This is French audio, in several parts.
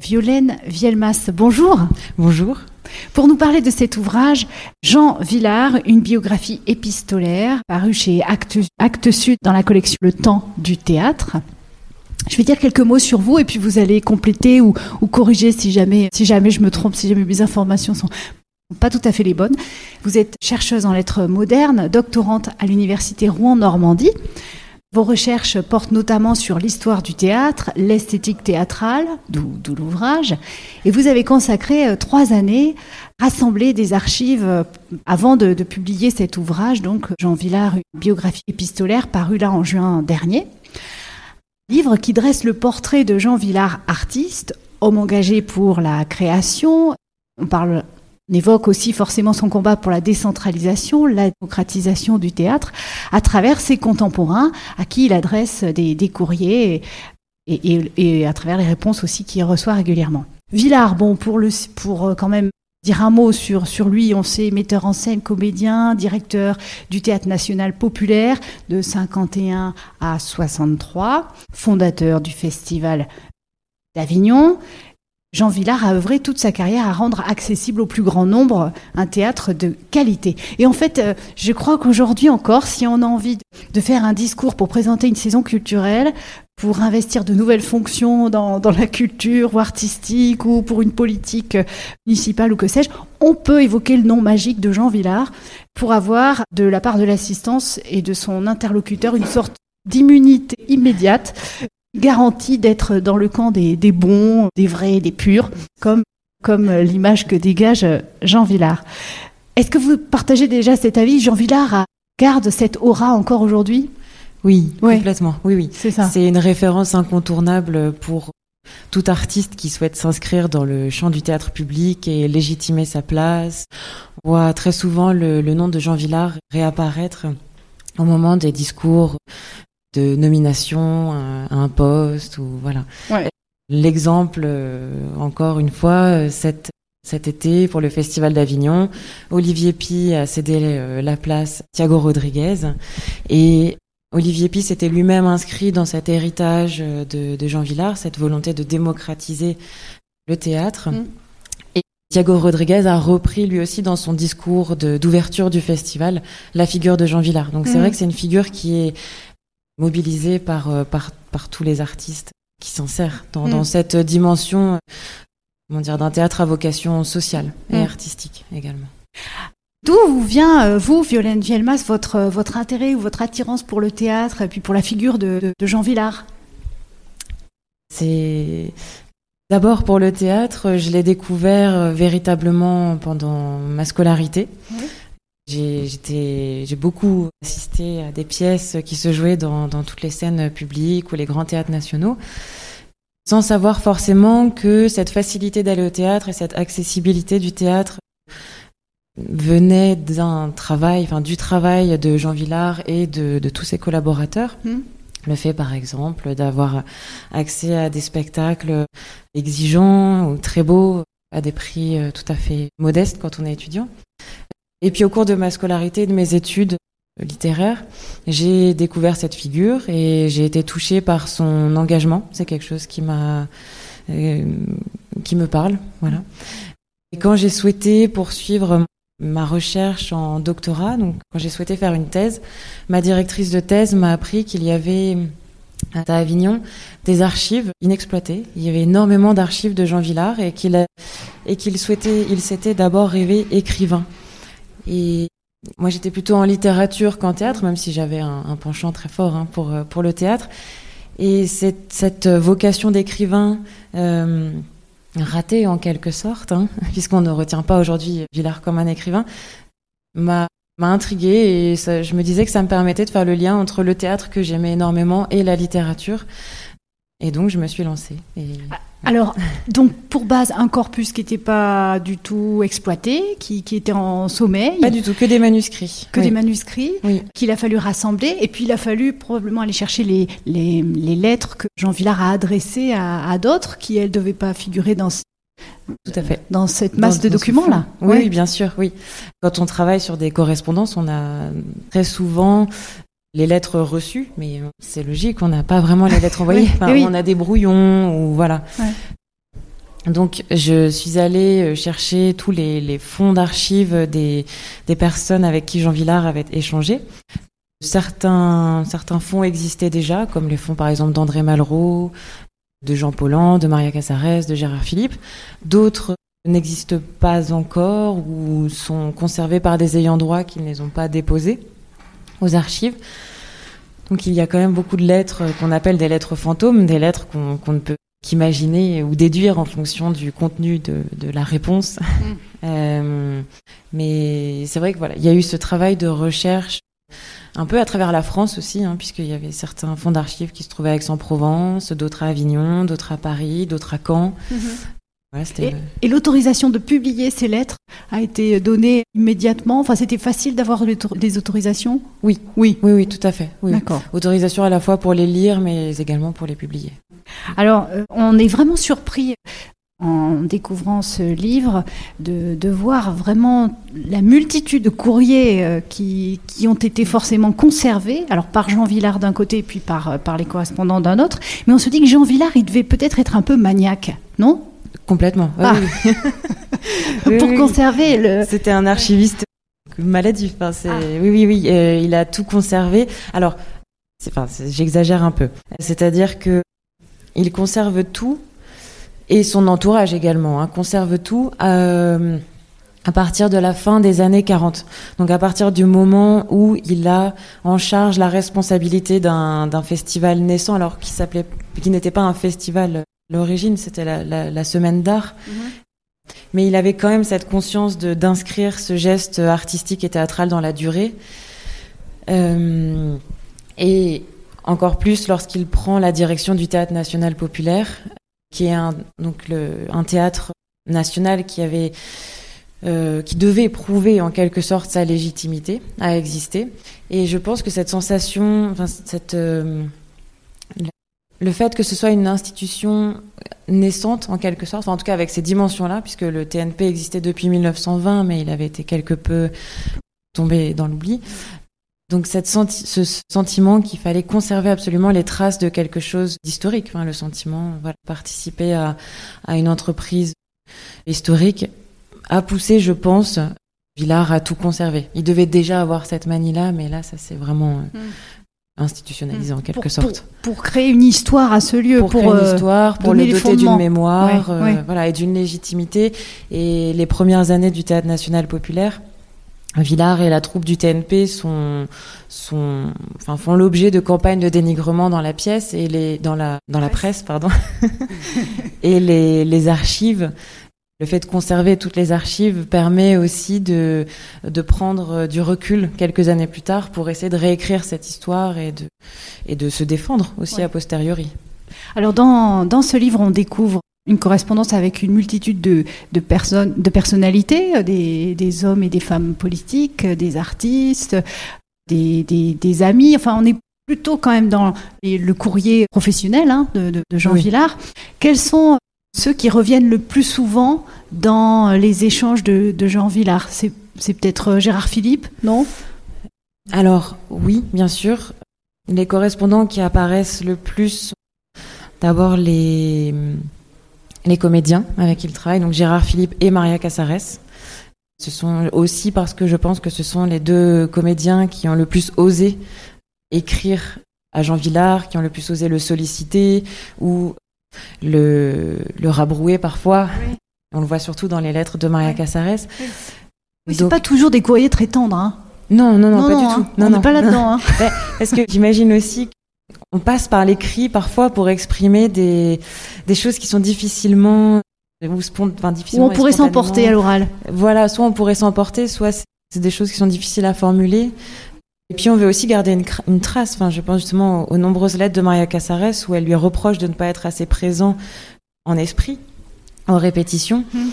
Violaine Vielmas, bonjour. Bonjour. Pour nous parler de cet ouvrage, Jean Villard, une biographie épistolaire, parue chez Actes, Sud dans la collection Le Temps du théâtre. Je vais dire quelques mots sur vous et puis vous allez compléter ou, corriger si jamais, si jamais je me trompe, si jamais mes informations sont pas tout à fait les bonnes. Vous êtes chercheuse en lettres modernes, doctorante à l'université Rouen-Normandie. Vos recherches portent notamment sur l'histoire du théâtre, l'esthétique théâtrale, d'où l'ouvrage, et vous avez consacré euh, trois années à rassembler des archives euh, avant de, publier cet ouvrage, donc Jean Villard, une biographie épistolaire parue là en juin dernier. Livre qui dresse le portrait de Jean Villard, artiste, homme engagé pour la création. On parle on évoque aussi forcément son combat pour la décentralisation, la démocratisation du théâtre, à travers ses contemporains, à qui il adresse des, courriers et, à travers les réponses aussi qu'il reçoit régulièrement. Villard, bon, pour, le, pour euh, quand même dire un mot sur, sur lui, on sait metteur en scène, comédien, directeur du Théâtre national populaire de 51 à 63, fondateur du Festival d'Avignon, Jean Villard a œuvré toute sa carrière à rendre accessible au plus grand nombre un théâtre de qualité. Et en fait, euh, je crois qu'aujourd'hui encore, si on a envie de faire un discours pour présenter une saison culturelle, pour investir de nouvelles fonctions dans, la culture ou artistique ou pour une politique municipale ou que sais-je, on peut évoquer le nom magique de Jean Villard pour avoir de la part de l'assistance et de son interlocuteur une sorte d'immunité immédiate garantie d'être dans le camp des, bons, des vrais, des purs, comme, comme l'image que dégage Jean Villard. Est-ce que vous partagez déjà cet avis? Jean Villard garde cette aura encore aujourd'hui? Oui, complètement. Oui, oui. C'est ça. C'est une référence incontournable pour tout artiste qui souhaite s'inscrire dans le champ du théâtre public et légitimer sa place. On voit très souvent le nom de Jean Villard réapparaître au moment des discours de nomination à un poste ou voilà. L'exemple, euh, encore une fois, euh, cet, cet été pour le Festival d'Avignon, Olivier Pi a cédé euh, la place à Thiago Rodriguez et Olivier Pi s'était lui-même inscrit dans cet héritage de, de, Jean Villard, cette volonté de démocratiser le théâtre. Mm. Et Thiago Rodriguez a repris lui aussi dans son discours d'ouverture du festival la figure de Jean Villard. Donc c'est mm. vrai que c'est une figure qui est mobilisé par, euh, par, par tous les artistes qui s'en servent dans, dans, mm. cette dimension comment dire, d'un théâtre à vocation sociale et mm. artistique également. D'où vient, euh, vous, Violaine Vielmas, votre, euh, votre intérêt ou votre attirance pour le théâtre et puis pour la figure de, de, Jean Villard? C'est d'abord pour le théâtre, je l'ai découvert véritablement pendant ma scolarité. J'ai beaucoup assisté à des pièces qui se jouaient dans, toutes les scènes publiques ou les grands théâtres nationaux, sans savoir forcément que cette facilité d'aller au théâtre et cette accessibilité du théâtre venait d'un travail, enfin du travail de Jean Villard et de, tous ses collaborateurs. Mmh. Le fait, par exemple, d'avoir accès à des spectacles exigeants ou très beaux à des prix euh, tout à fait modestes quand on est étudiant. Et puis au cours de ma scolarité de mes études littéraires, j'ai découvert cette figure et j'ai été touchée par son engagement. C'est quelque chose qui m'a, euh, qui me parle, voilà. Et quand j'ai souhaité poursuivre ma recherche en doctorat, donc quand j'ai souhaité faire une thèse, ma directrice de thèse m'a appris qu'il y avait à Avignon des archives inexploitées. Il y avait énormément d'archives de Jean Villard et qu'il et qu'il souhaitait, il s'était d'abord rêvé écrivain. Et moi, j'étais plutôt en littérature qu'en théâtre, même si j'avais un, penchant très fort hein, pour, euh, pour le théâtre. Et cette, cette vocation d'écrivain euh, ratée en quelque sorte, hein, puisqu'on ne retient pas aujourd'hui Villard comme un écrivain, m'a m'a intriguée et je me disais que ça me permettait de faire le lien entre le théâtre que j'aimais énormément et la littérature. Et donc je me suis lancée. Et... Alors, donc pour base, un corpus qui n'était pas du tout exploité, qui, était en sommeil. Pas du tout, que des manuscrits. Que des manuscrits, qu'il a fallu rassembler. Et puis il a fallu probablement aller chercher les, les, lettres que Jean Villard a adressées à, d'autres, qui elles ne devaient pas figurer dans, tout à fait. Dans cette masse de documents-là oui, bien sûr, oui. Quand on travaille sur des correspondances, on a très souvent les lettres reçues, mais c'est logique, on n'a pas vraiment les lettres envoyées. On a des brouillons ou voilà. Donc, je suis allée euh, chercher tous les, les fonds d'archives des, des personnes avec qui Jean Villard avait échangé. Certains, certains fonds existaient déjà, comme les fonds par exemple d'André Malraux, de Jean Paulhan, de Maria Casares, de Gérard Philippe. D'autres n'existent pas encore ou sont conservés par des ayants droit qui ne les ont pas déposés aux archives. Donc il y a quand même beaucoup de lettres qu'on appelle des lettres fantômes, des lettres qu'on ne peut qu'imaginer ou déduire en fonction du contenu de, de la réponse. Mm. euh, mais c'est vrai que voilà, il y a eu ce travail de recherche un peu à travers la France aussi, hein, puisqu'il y avait certains fonds d'archives qui se trouvaient à Aix-en-Provence, d'autres à Avignon, d'autres à Paris, d'autres à Caen. Mm-hmm. Et, et l'autorisation de publier ces lettres a été donnée immédiatement. Enfin, c'était facile d'avoir des autorisations? Oui, oui, oui, oui, tout à fait. Oui. D'accord. Autorisation à la fois pour les lire, mais également pour les publier. Alors, euh, on est vraiment surpris en découvrant ce livre, de, de, voir vraiment la multitude de courriers euh, qui, qui, ont été forcément conservés, alors par Jean Villard d'un côté et puis par, euh, par les correspondants d'un autre. Mais on se dit que Jean Villard, il devait peut-être être un peu maniaque, non? Complètement. Ah. Oui, Pour conserver le. C'était un archiviste maladif. Enfin, ah. Oui, oui, oui. il a tout conservé. Alors, enfin, j'exagère un peu. C'est-à-dire que il conserve tout et son entourage également hein, conserve tout euh, à partir de la fin des années 40. Donc à partir du moment où il a en charge la responsabilité d'un festival naissant, alors qui s'appelait, qui n'était pas un festival l'origine, c'était la, la, la, semaine d'art. Mhm. Mais il avait quand même cette conscience d'inscrire ce geste artistique et théâtral dans la durée. Euh, et encore plus lorsqu'il prend la direction du Théâtre national populaire, qui est un, donc le, un théâtre national qui avait euh, qui devait prouver en quelque sorte sa légitimité à exister. Et je pense que cette sensation, enfin, cette, euh, le fait que ce soit une institution naissante en quelque sorte, en tout cas avec ces dimensions-là, puisque le TNP existait depuis 1920, mais il avait été quelque peu tombé dans l'oubli, donc cette ce sentiment qu'il fallait conserver absolument les traces de quelque chose d'historique, le sentiment voilà, participer à, à une entreprise historique a poussé, je pense, Villard à tout conserver. Il devait déjà avoir cette manie-là, mais là, ça c'est vraiment euh, institutionnalisé en quelque sorte. Pour, créer une histoire à ce lieu, pour, créer une euh, histoire, pour le doter d'une mémoire, euh, voilà, et d'une légitimité. Et les premières années du théâtre national populaire Villard et la troupe du TNP sont, sont, enfin, font l'objet de campagnes de dénigrement dans la pièce et les, dans la, dans la presse, pardon, et les, les archives. Le fait de conserver toutes les archives permet aussi de, de prendre du recul quelques années plus tard pour essayer de réécrire cette histoire et de, et de se défendre aussi a posteriori. Alors dans, dans ce livre, on découvre une correspondance avec une multitude de, de personnes, de personnalités, euh, des, des, hommes et des femmes politiques, euh, des artistes, des, des, des, amis. Enfin, on est plutôt quand même dans le courrier professionnel hein, de, de, Jean Villard. Quels sont ceux qui reviennent le plus souvent dans les échanges de, de Jean Villard C'est peut-être euh, Gérard Philippe, non Alors oui, bien sûr. Les correspondants qui apparaissent le plus, d'abord les les comédiens avec qui il travaille, donc Gérard Philippe et Maria Casares. Ce sont aussi parce que je pense que ce sont les deux comédiens qui ont le plus osé écrire à Jean Villard, qui ont le plus osé le solliciter ou le, le rabrouer parfois. On le voit surtout dans les lettres de Maria Casares. Oui, c'est pas toujours des courriers très tendres. Hein. Non, non, non, pas du tout. Non, on n'est pas là-dedans. Hein. Parce que j'imagine aussi on passe par l'écrit parfois pour exprimer des, des choses qui sont difficilement ou, enfin, difficilement ou on pourrait s'emporter à l'oral. Voilà, soit on pourrait s'emporter, soit c'est des choses qui sont difficiles à formuler. Et puis on veut aussi garder une, une trace. Enfin, je pense justement aux, nombreuses lettres de Maria Casares où elle lui reproche de ne pas être assez présent en esprit, en répétition. Mmh.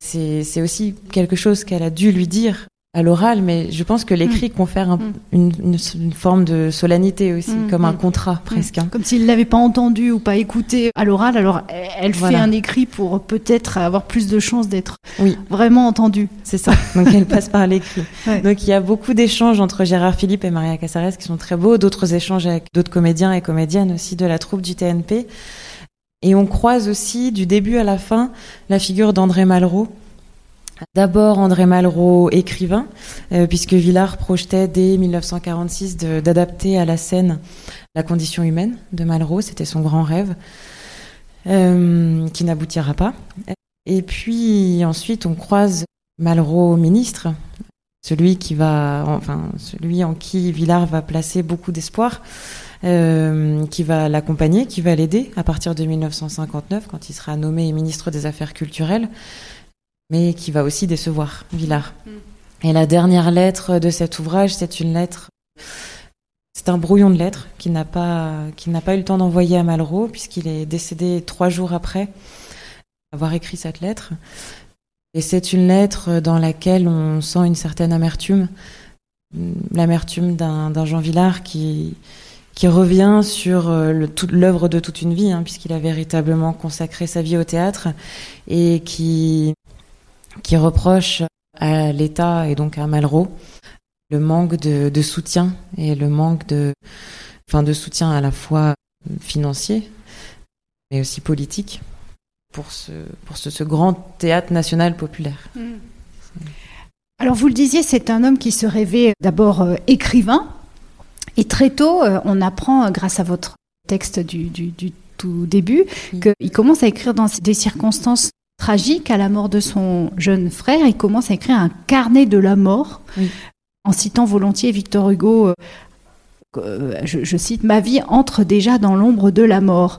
C'est aussi quelque chose qu'elle a dû lui dire à l'oral, mais je pense que l'écrit mm. confère mm. une, une, forme de solennité aussi, mm. comme un contrat presque. Hein. Comme s'il l'avait pas entendu ou pas écouté à l'oral, alors elle fait un écrit pour peut-être avoir plus de chances d'être oui. vraiment entendue. C'est ça, donc elle passe par l'écrit. Donc il y a beaucoup d'échanges entre Gérard Philippe et Maria Casares qui sont très beaux, d'autres échanges avec d'autres comédiens et comédiennes aussi de la troupe du TNP. Et on croise aussi du début à la fin la figure d'André Malraux. D'abord André Malraux, écrivain, euh, puisque Villard projetait dès 1946 d'adapter à la scène la condition humaine de Malraux, c'était son grand rêve, euh, qui n'aboutira pas. Et puis ensuite on croise Malraux ministre, celui qui va, enfin celui en qui Villard va placer beaucoup d'espoir. Euh, qui va l'accompagner, qui va l'aider à partir de 1959, quand il sera nommé ministre des Affaires culturelles, mais qui va aussi décevoir Villard. Mm. Et la dernière lettre de cet ouvrage, c'est une lettre, c'est un brouillon de lettres qu'il n'a pas, n'a pas eu le temps d'envoyer à Malraux, puisqu'il est décédé trois jours après avoir écrit cette lettre. Et c'est une lettre dans laquelle on sent une certaine amertume, l'amertume d'un Jean Villard qui, qui revient sur euh, l'œuvre de toute une vie, hein, puisqu'il a véritablement consacré sa vie au théâtre, et qui, qui reproche à l'État et donc à Malraux le manque de, de, soutien et le manque de, enfin, de soutien à la fois financier, mais aussi politique pour ce, pour ce, ce grand théâtre national populaire. Mmh. Alors vous le disiez, c'est un homme qui se rêvait d'abord euh, écrivain, et très tôt, euh, on apprend, euh, grâce à votre texte du, tout début, qu'il commence à écrire dans des circonstances tragiques à la mort de son jeune frère. Il commence à écrire un carnet de la mort, en citant volontiers Victor Hugo. Euh, je, cite, ma vie entre déjà dans l'ombre de la mort.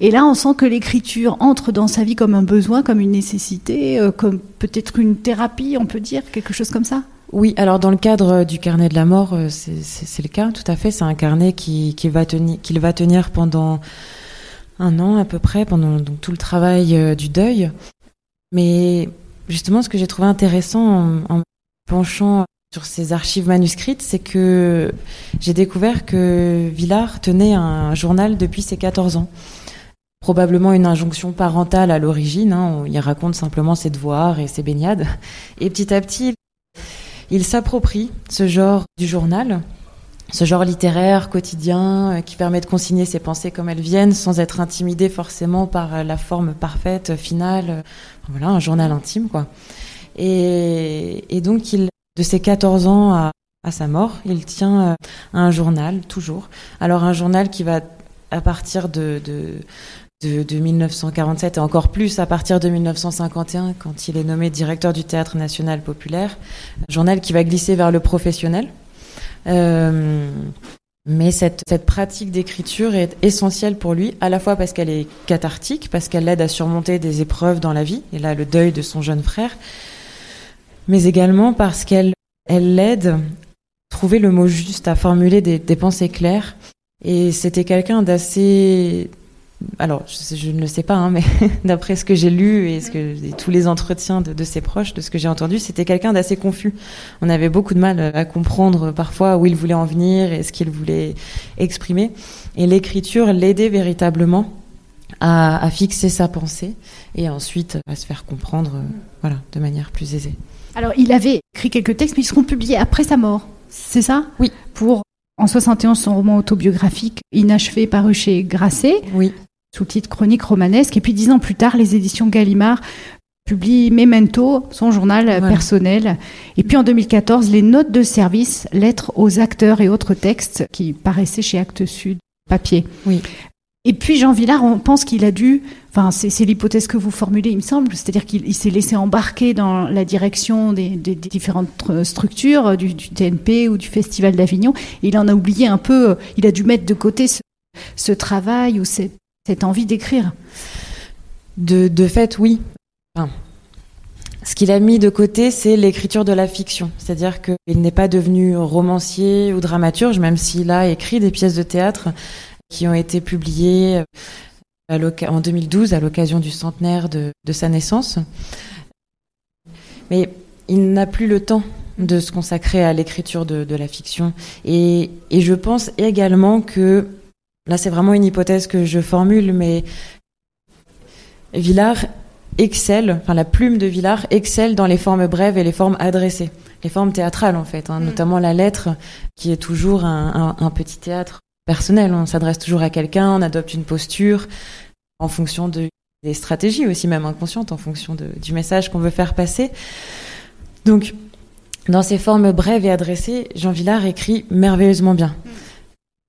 Et là, on sent que l'écriture entre dans sa vie comme un besoin, comme une nécessité, comme peut-être une thérapie, on peut dire, quelque chose comme ça. Oui, alors dans le cadre du carnet de la mort, euh, c'est le cas, tout à fait. C'est un carnet qui, qui va tenir, qu'il va tenir pendant un an à peu près, pendant donc, tout le travail euh, du deuil. Mais justement, ce que j'ai trouvé intéressant en, en penchant sur ces archives manuscrites, c'est que j'ai découvert que Villard tenait un journal depuis ses 14 ans. Probablement une injonction parentale à l'origine, hein, il raconte simplement ses devoirs et ses baignades. Et petit à petit, il s'approprie ce genre du journal, ce genre littéraire, quotidien, euh, qui permet de consigner ses pensées comme elles viennent, sans être intimidé forcément par euh, la forme parfaite, finale. Voilà, un journal intime, quoi. Et, donc, il, de ses 14 ans à, sa mort, il tient euh, un journal, toujours. Alors, un journal qui va, à partir de, de, 1947 et encore plus à partir de 1951 quand il est nommé directeur du Théâtre national populaire, journal qui va glisser vers le professionnel. Euh, mais cette, cette pratique d'écriture est essentielle pour lui, à la fois parce qu'elle est cathartique, parce qu'elle l'aide à surmonter des épreuves dans la vie, et là le deuil de son jeune frère, mais également parce qu'elle elle l'aide à trouver le mot juste, à formuler des, des pensées claires. Et c'était quelqu'un d'assez alors je, ne le sais pas, hein, mais d'après ce que j'ai lu et, ce que, tous les entretiens de, ses proches, de ce que j'ai entendu, c'était quelqu'un d'assez confus. On avait beaucoup de mal à comprendre parfois où il voulait en venir et ce qu'il voulait exprimer. Et l'écriture l'aidait véritablement à, fixer sa pensée et ensuite à se faire comprendre, euh, voilà, de manière plus aisée. Alors il avait écrit quelques textes, mais ils seront publiés après sa mort. C'est ça? Oui. Pour en 71, son roman autobiographique inachevé paru chez Grasset. Oui sous le titre Chronique romanesque. Et puis dix ans plus tard, les éditions Gallimard publient Memento, son journal personnel. Et puis en 2014, les notes de service, lettres aux acteurs et autres textes qui paraissaient chez Actes Sud, papier. Oui. Et puis Jean Villard, on pense qu'il a dû, enfin c'est l'hypothèse que vous formulez, il me semble, c'est-à-dire qu'il s'est laissé embarquer dans la direction des, différentes structures du, TNP ou du Festival d'Avignon. Il en a oublié un peu, il a dû mettre de côté ce, ce travail ou cette cette envie d'écrire de, fait, oui. ce qu'il a mis de côté, c'est l'écriture de la fiction. C'est-à-dire qu'il n'est pas devenu romancier ou dramaturge, même s'il a écrit des pièces de théâtre qui ont été publiées en 2012 à l'occasion du centenaire de, sa naissance. Mais il n'a plus le temps de se consacrer à l'écriture de, la fiction. Et je pense également que Là, c'est vraiment une hypothèse que je formule, mais Villard excelle, enfin la plume de Villard excelle dans les formes brèves et les formes adressées, les formes théâtrales en fait, hein, mm. notamment la lettre qui est toujours un, petit théâtre personnel. On s'adresse toujours à quelqu'un, on adopte une posture. en fonction de, des stratégies aussi, même inconscientes, en fonction de, du message qu'on veut faire passer. Donc, dans ces formes brèves et adressées, Jean Villard écrit merveilleusement bien.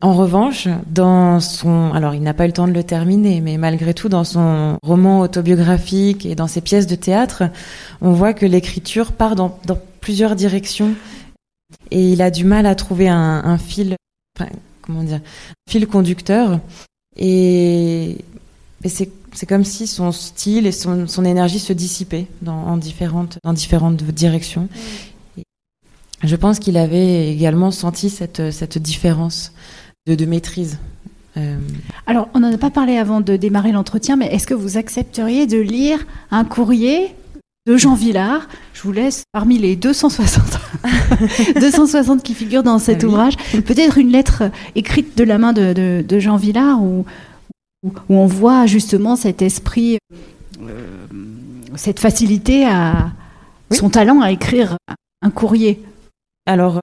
En revanche, dans son, alors il n'a pas eu le temps de le terminer, mais malgré tout, dans son roman autobiographique et dans ses pièces de théâtre, on voit que l'écriture part dans, plusieurs directions et il a du mal à trouver un, fil, comment dire, fil conducteur. Et, et c'est comme si son style et son, son énergie se dissipaient dans, en différentes, dans différentes directions. Je pense qu'il avait également senti cette, cette différence de, de maîtrise. Euh... Alors, on n'en a pas parlé avant de démarrer l'entretien, mais est-ce que vous accepteriez de lire un courrier de Jean Villard? Je vous laisse parmi les 260, 260 qui figurent dans cet ah oui. ouvrage, peut-être une lettre écrite de la main de, de, de Jean Villard ou où on voit justement cet esprit, euh, cette facilité à oui. son talent à écrire un courrier? Alors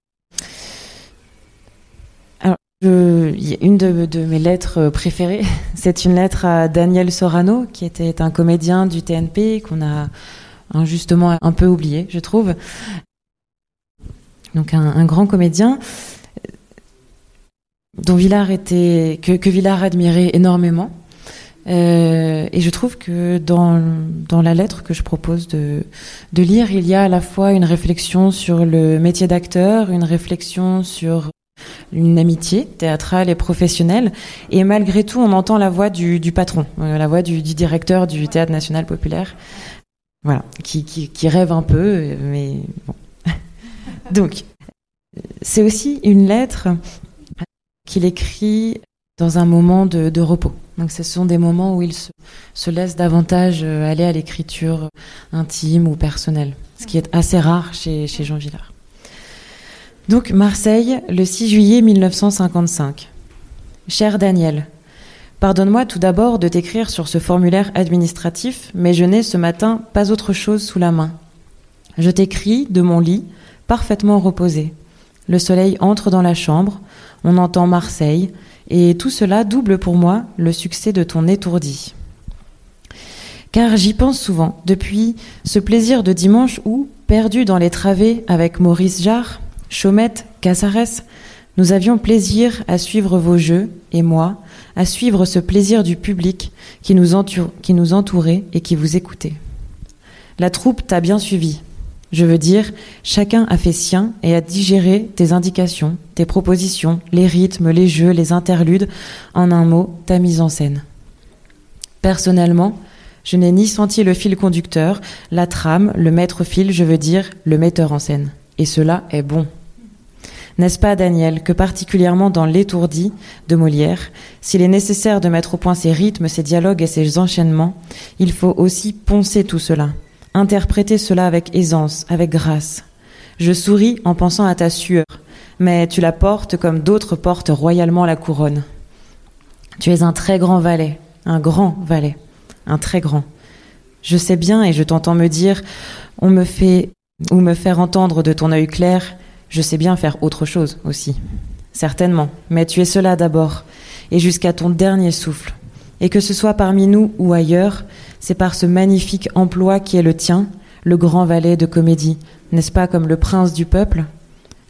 une de, mes lettres préférées, c'est une lettre à Daniel Sorano, qui était un comédien du TNP qu'on a injustement un peu oublié, je trouve. Donc un, grand comédien dont Villard était que, que Villard admirait énormément. Euh, et je trouve que dans, dans la lettre que je propose de, de lire, il y a à la fois une réflexion sur le métier d'acteur, une réflexion sur une amitié théâtrale et professionnelle, et malgré tout, on entend la voix du, patron, euh, la voix du, directeur du Théâtre National Populaire, voilà, qui, rêve un peu, mais bon. Donc, c'est aussi une lettre qu'il écrit dans un moment de, repos. Donc ce sont des moments où il se, se laisse davantage euh, aller à l'écriture intime ou personnelle, ce qui est assez rare chez Jean Villard. Donc Marseille, le 6 juillet 1955. Cher Daniel, pardonne-moi tout d'abord de t'écrire sur ce formulaire administratif, mais je n'ai ce matin pas autre chose sous la main. Je t'écris de mon lit, parfaitement reposé. Le soleil entre dans la chambre, on entend Marseille, et tout cela double pour moi le succès de ton étourdi. Car j'y pense souvent, depuis ce plaisir de dimanche où, perdu dans les travées avec Maurice Jarre, Chaumette, Casares, nous avions plaisir à suivre vos jeux, et moi, à suivre ce plaisir du public qui nous, qui nous entourait et qui vous écoutait. La troupe t'a bien suivi, je veux dire, chacun a fait sien et a digéré tes indications, tes propositions, les rythmes, les jeux, les interludes, en un mot, ta mise en scène. Personnellement, je n'ai ni senti le fil conducteur, la trame, le maître-fil, je veux dire, le metteur en scène. Et cela est bon. N'est-ce pas, Daniel, que particulièrement dans L'étourdi de Molière, s'il est nécessaire de mettre au point ces rythmes, ces dialogues et ces enchaînements, il faut aussi poncer tout cela, interpréter cela avec aisance, avec grâce. Je souris en pensant à ta sueur, mais tu la portes comme d'autres portent royalement la couronne. Tu es un très grand valet, un grand valet, un très grand. Je sais bien et je t'entends me dire, on me fait ou me faire entendre de ton œil clair, je sais bien faire autre chose aussi. Certainement, mais tu es cela d'abord, et jusqu'à ton dernier souffle. Et que ce soit parmi nous ou ailleurs, c'est par ce magnifique emploi qui est le tien, le grand valet de comédie, n'est-ce pas comme le prince du peuple?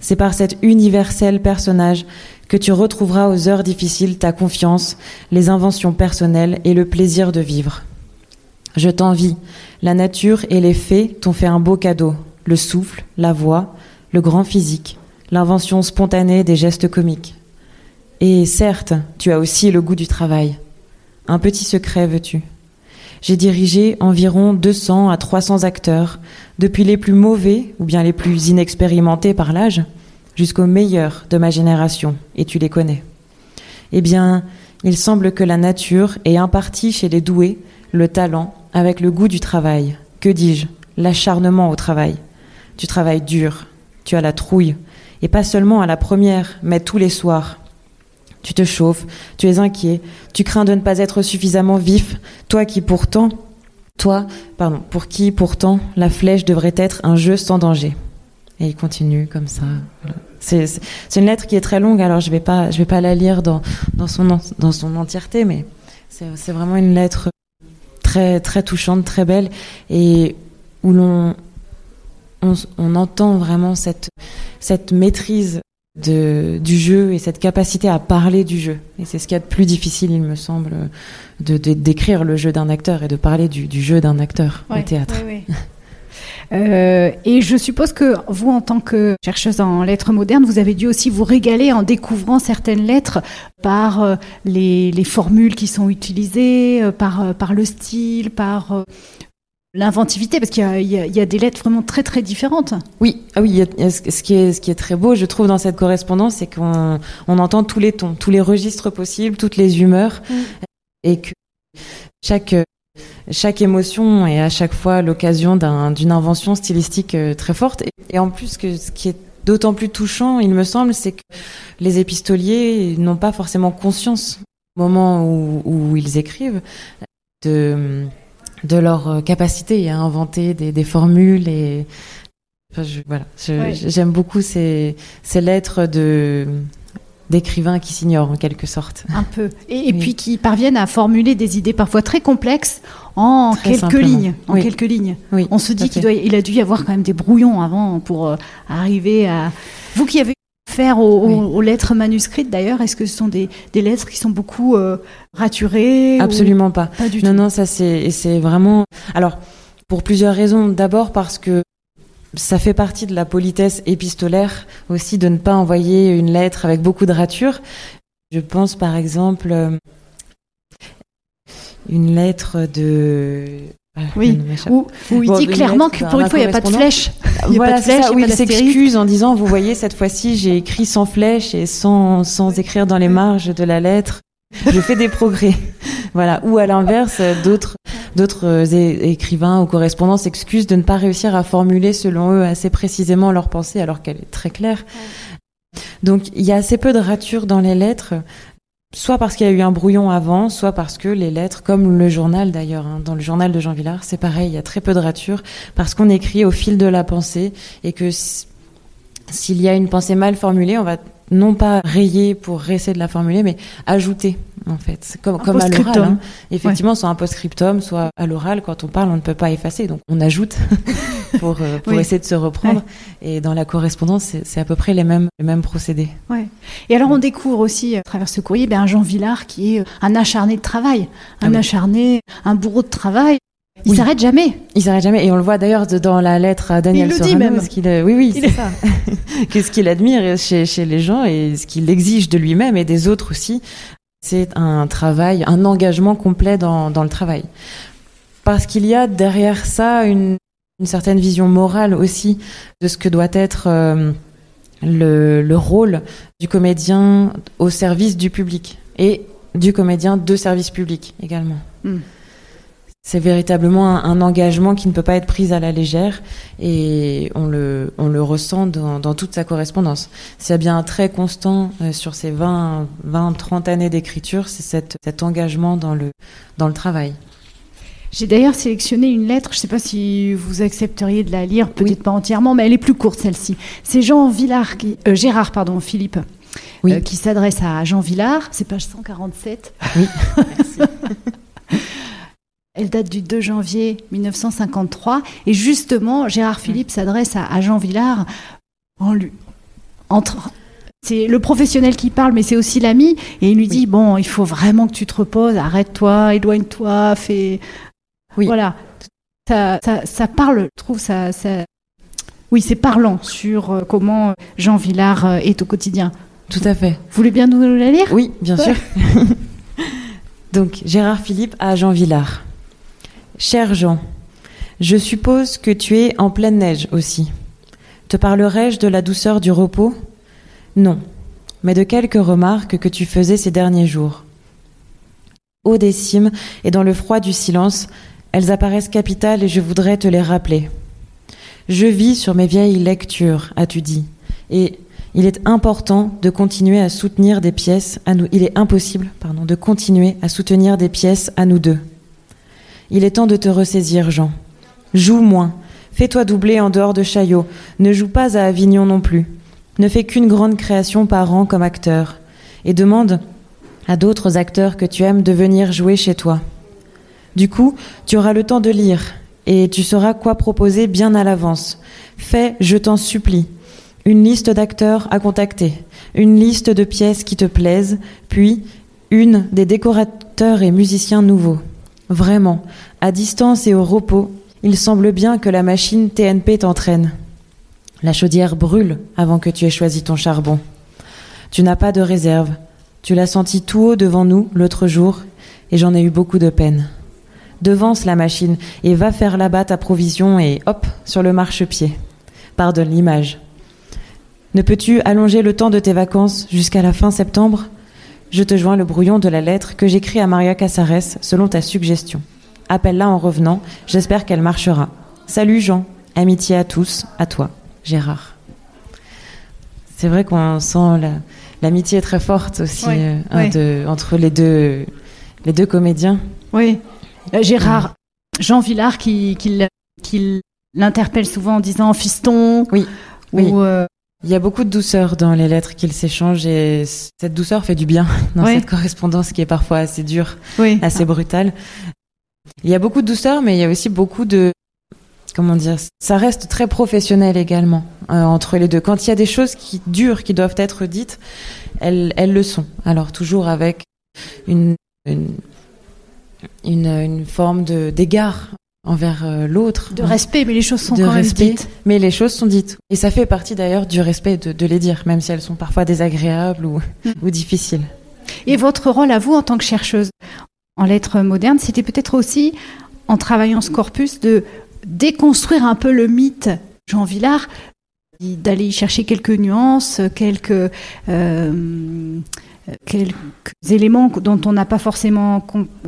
C'est par cet universel personnage que tu retrouveras aux heures difficiles ta confiance, les inventions personnelles et le plaisir de vivre. Je t'envie, la nature et les fées t'ont fait un beau cadeau, le souffle, la voix, le grand physique, l'invention spontanée des gestes comiques. Et certes, tu as aussi le goût du travail. Un petit secret veux-tu? J'ai dirigé environ 200 à 300 acteurs, depuis les plus mauvais ou bien les plus inexpérimentés par l'âge, jusqu'aux meilleurs de ma génération, et tu les connais. Eh bien, il semble que la nature ait imparti chez les doués le talent avec le goût du travail. Que dis-je? L'acharnement au travail. Tu travailles dur, tu as la trouille, et pas seulement à la première, mais tous les soirs, tu te chauffes, tu es inquiet, tu crains de ne pas être suffisamment vif, toi qui pourtant, toi, pardon, pour qui pourtant la flèche devrait être un jeu sans danger. Et il continue comme ça. C'est une lettre qui est très longue, alors je vais vais pas la lire dans, dans, son, dans son entièreté, mais c'est vraiment une lettre très très touchante, très belle, et où l'on on, entend vraiment cette cette maîtrise de, du jeu et cette capacité à parler du jeu. Et c'est ce qu'il y a de plus difficile, il me semble, de d'écrire le jeu d'un acteur et de parler du, du jeu d'un acteur au théâtre. Euh, et je suppose que vous, en tant que chercheuse en lettres modernes, vous avez dû aussi vous régaler en découvrant certaines lettres par euh, les, les, formules qui sont utilisées, euh, par, par le style, par l'inventivité, parce qu'il y, y, a des lettres vraiment très très différentes. Oui, ah oui. ce qui est ce qui est très beau, je trouve, dans cette correspondance, c'est qu'on on entend tous les tons, tous les registres possibles, toutes les humeurs, mm. et que chaque chaque émotion est à chaque fois l'occasion d'une invention stylistique euh, très forte. Et, en plus, que ce qui est d'autant plus touchant, il me semble, c'est que les épistoliers n'ont pas forcément conscience au moment où, où ils écrivent de de leur euh, capacité à inventer des, des formules et enfin, je, voilà j'aime beaucoup ces, ces lettres de d'écrivains qui s'ignorent en quelque sorte. Un peu. Et, puis qui parviennent à formuler des idées parfois très complexes en quelques lignes. En quelques lignes. Oui, On se dit qu'il il a dû y avoir quand même des brouillons avant pour euh, arriver à. Vous qui avez faire aux, lettres manuscrites d'ailleurs Est-ce que ce sont des, lettres qui sont beaucoup euh, raturées Absolument pas. Pas du non, tout? Non, ça c'est c'est vraiment. Alors pour plusieurs raisons. D'abord parce que ça fait partie de la politesse épistolaire aussi de ne pas envoyer une lettre avec beaucoup de ratures. Je pense par exemple euh, une lettre de oui, où, il dit clairement que pour une fois, il n'y a pas de flèche. Il voilà, c'est ça, où il s'excuse en disant, vous voyez, cette fois-ci, j'ai écrit sans flèche et sans, sans écrire dans les marges de la lettre. Je fais des progrès. voilà. Ou à l'inverse, d'autres, d'autres écrivains ou correspondants s'excusent de ne pas réussir à formuler, selon eux, assez précisément leur pensée, alors qu'elle est très claire. Donc, il y a assez peu de ratures dans les lettres soit parce qu'il y a eu un brouillon avant, soit parce que les lettres, comme le journal d'ailleurs, hein, dans le journal de Jean Villard, c'est pareil, il y a très peu de ratures, parce qu'on écrit au fil de la pensée, et que s'il y a une pensée mal formulée, on va non pas rayer pour réessayer de la formuler, mais ajouter en fait, comme, comme à l'oral. Hein. Effectivement, soit un post-scriptum, soit à l'oral, quand on parle, on ne peut pas effacer, donc on ajoute pour, euh, pour essayer de se reprendre. Et dans la correspondance, c'est à peu près les mêmes, les mêmes procédés. Ouais. Et alors, on découvre aussi, à travers ce courrier, ben, un Jean Villard qui est un acharné de travail, un ah acharné, un bourreau de travail. Il s'arrête jamais. Il s'arrête jamais. Et on le voit d'ailleurs dans la lettre à Daniel il même. qu'il, oui, oui, c'est ça. Qu'est-ce qu'il admire chez, chez les gens et ce qu'il exige de lui-même et des autres aussi. C'est un travail, un engagement complet dans, dans le travail. Parce qu'il y a derrière ça une, une, certaine vision morale aussi de ce que doit être euh, le, le rôle du comédien au service du public et du comédien de service public également. Hmm c'est véritablement un, engagement qui ne peut pas être pris à la légère et on le, on le ressent dans, dans toute sa correspondance. S'il y a bien un trait constant euh, sur ces 20, 20 30 années d'écriture, c'est cet, cet engagement dans le, dans le travail. J'ai d'ailleurs sélectionné une lettre, je ne sais pas si vous accepteriez de la lire, peut-être pas entièrement, mais elle est plus courte celle-ci. C'est Jean Villard, qui, euh, Gérard, pardon, Philippe, oui. euh, qui s'adresse à Jean Villard, c'est page 147. Oui, merci. Elle date du 2 janvier 1953. Et justement, Gérard Philippe s'adresse à, Jean Villard en lui. Entre, c'est le professionnel qui parle, mais c'est aussi l'ami. Et il lui dit Bon, il faut vraiment que tu te reposes, arrête-toi, éloigne-toi, fais. Oui. Voilà. Ça, ça, parle, je trouve, ça. ça... Oui, c'est parlant sur euh, comment Jean Villard euh, est au quotidien. Tout à fait. Vous voulez bien nous la lire? Oui, bien sûr. Donc, Gérard Philippe à Jean Villard. Cher Jean, je suppose que tu es en pleine neige aussi. Te parlerai-je de la douceur du repos? Non, mais de quelques remarques que tu faisais ces derniers jours. Haut des cimes et dans le froid du silence, elles apparaissent capitales et je voudrais te les rappeler. Je vis sur mes vieilles lectures, as-tu dit, et il est important de continuer à soutenir des pièces à nous. Il est impossible, pardon, de continuer à soutenir des pièces à nous deux. Il est temps de te ressaisir, Jean. Joue moins. Fais-toi doubler en dehors de Chaillot. Ne joue pas à Avignon non plus. Ne fais qu'une grande création par an comme acteur. Et demande à d'autres acteurs que tu aimes de venir jouer chez toi. Du coup, tu auras le temps de lire et tu sauras quoi proposer bien à l'avance. Fais, je t'en supplie, une liste d'acteurs à contacter, une liste de pièces qui te plaisent, puis une des décorateurs et musiciens nouveaux. Vraiment, à distance et au repos, il semble bien que la machine TNP t'entraîne. La chaudière brûle avant que tu aies choisi ton charbon. Tu n'as pas de réserve. Tu l'as senti tout haut devant nous l'autre jour, et j'en ai eu beaucoup de peine. Devance la machine et va faire là-bas ta provision et hop, sur le marchepied. Pardonne l'image. Ne peux-tu allonger le temps de tes vacances jusqu'à la fin septembre? Je te joins le brouillon de la lettre que j'écris à Maria Casares selon ta suggestion. Appelle-la en revenant, j'espère qu'elle marchera. Salut Jean, amitié à tous, à toi, Gérard. C'est vrai qu'on sent l'amitié très forte aussi euh, entre les deux, les deux comédiens. Oui, euh, Gérard, Jean Villard qui, qui, l'interpelle souvent en disant fiston. Oui. oui. Euh, il y a beaucoup de douceur dans les lettres qu'ils s'échangent et cette douceur fait du bien dans cette correspondance qui est parfois assez dure, assez brutale. Il y a beaucoup de douceur, mais il y a aussi beaucoup de comment dire, ça reste très professionnel également euh, entre les deux. Quand il y a des choses qui durent, qui doivent être dites, elles, elles le sont. Alors toujours avec une, une, une, forme de d'égard envers euh, l'autre. De respect, mais les choses sont quand même dites. Mais les choses sont dites. Et ça fait partie d'ailleurs du respect de, de, les dire, même si elles sont parfois désagréables ou, mm. ou difficiles. Et votre rôle à vous en tant que chercheuse en lettres modernes, c'était peut-être aussi, en travaillant ce corpus, de déconstruire un peu le mythe Jean Villard, d'aller y chercher quelques nuances, quelques, euh, quelques éléments dont on n'a pas forcément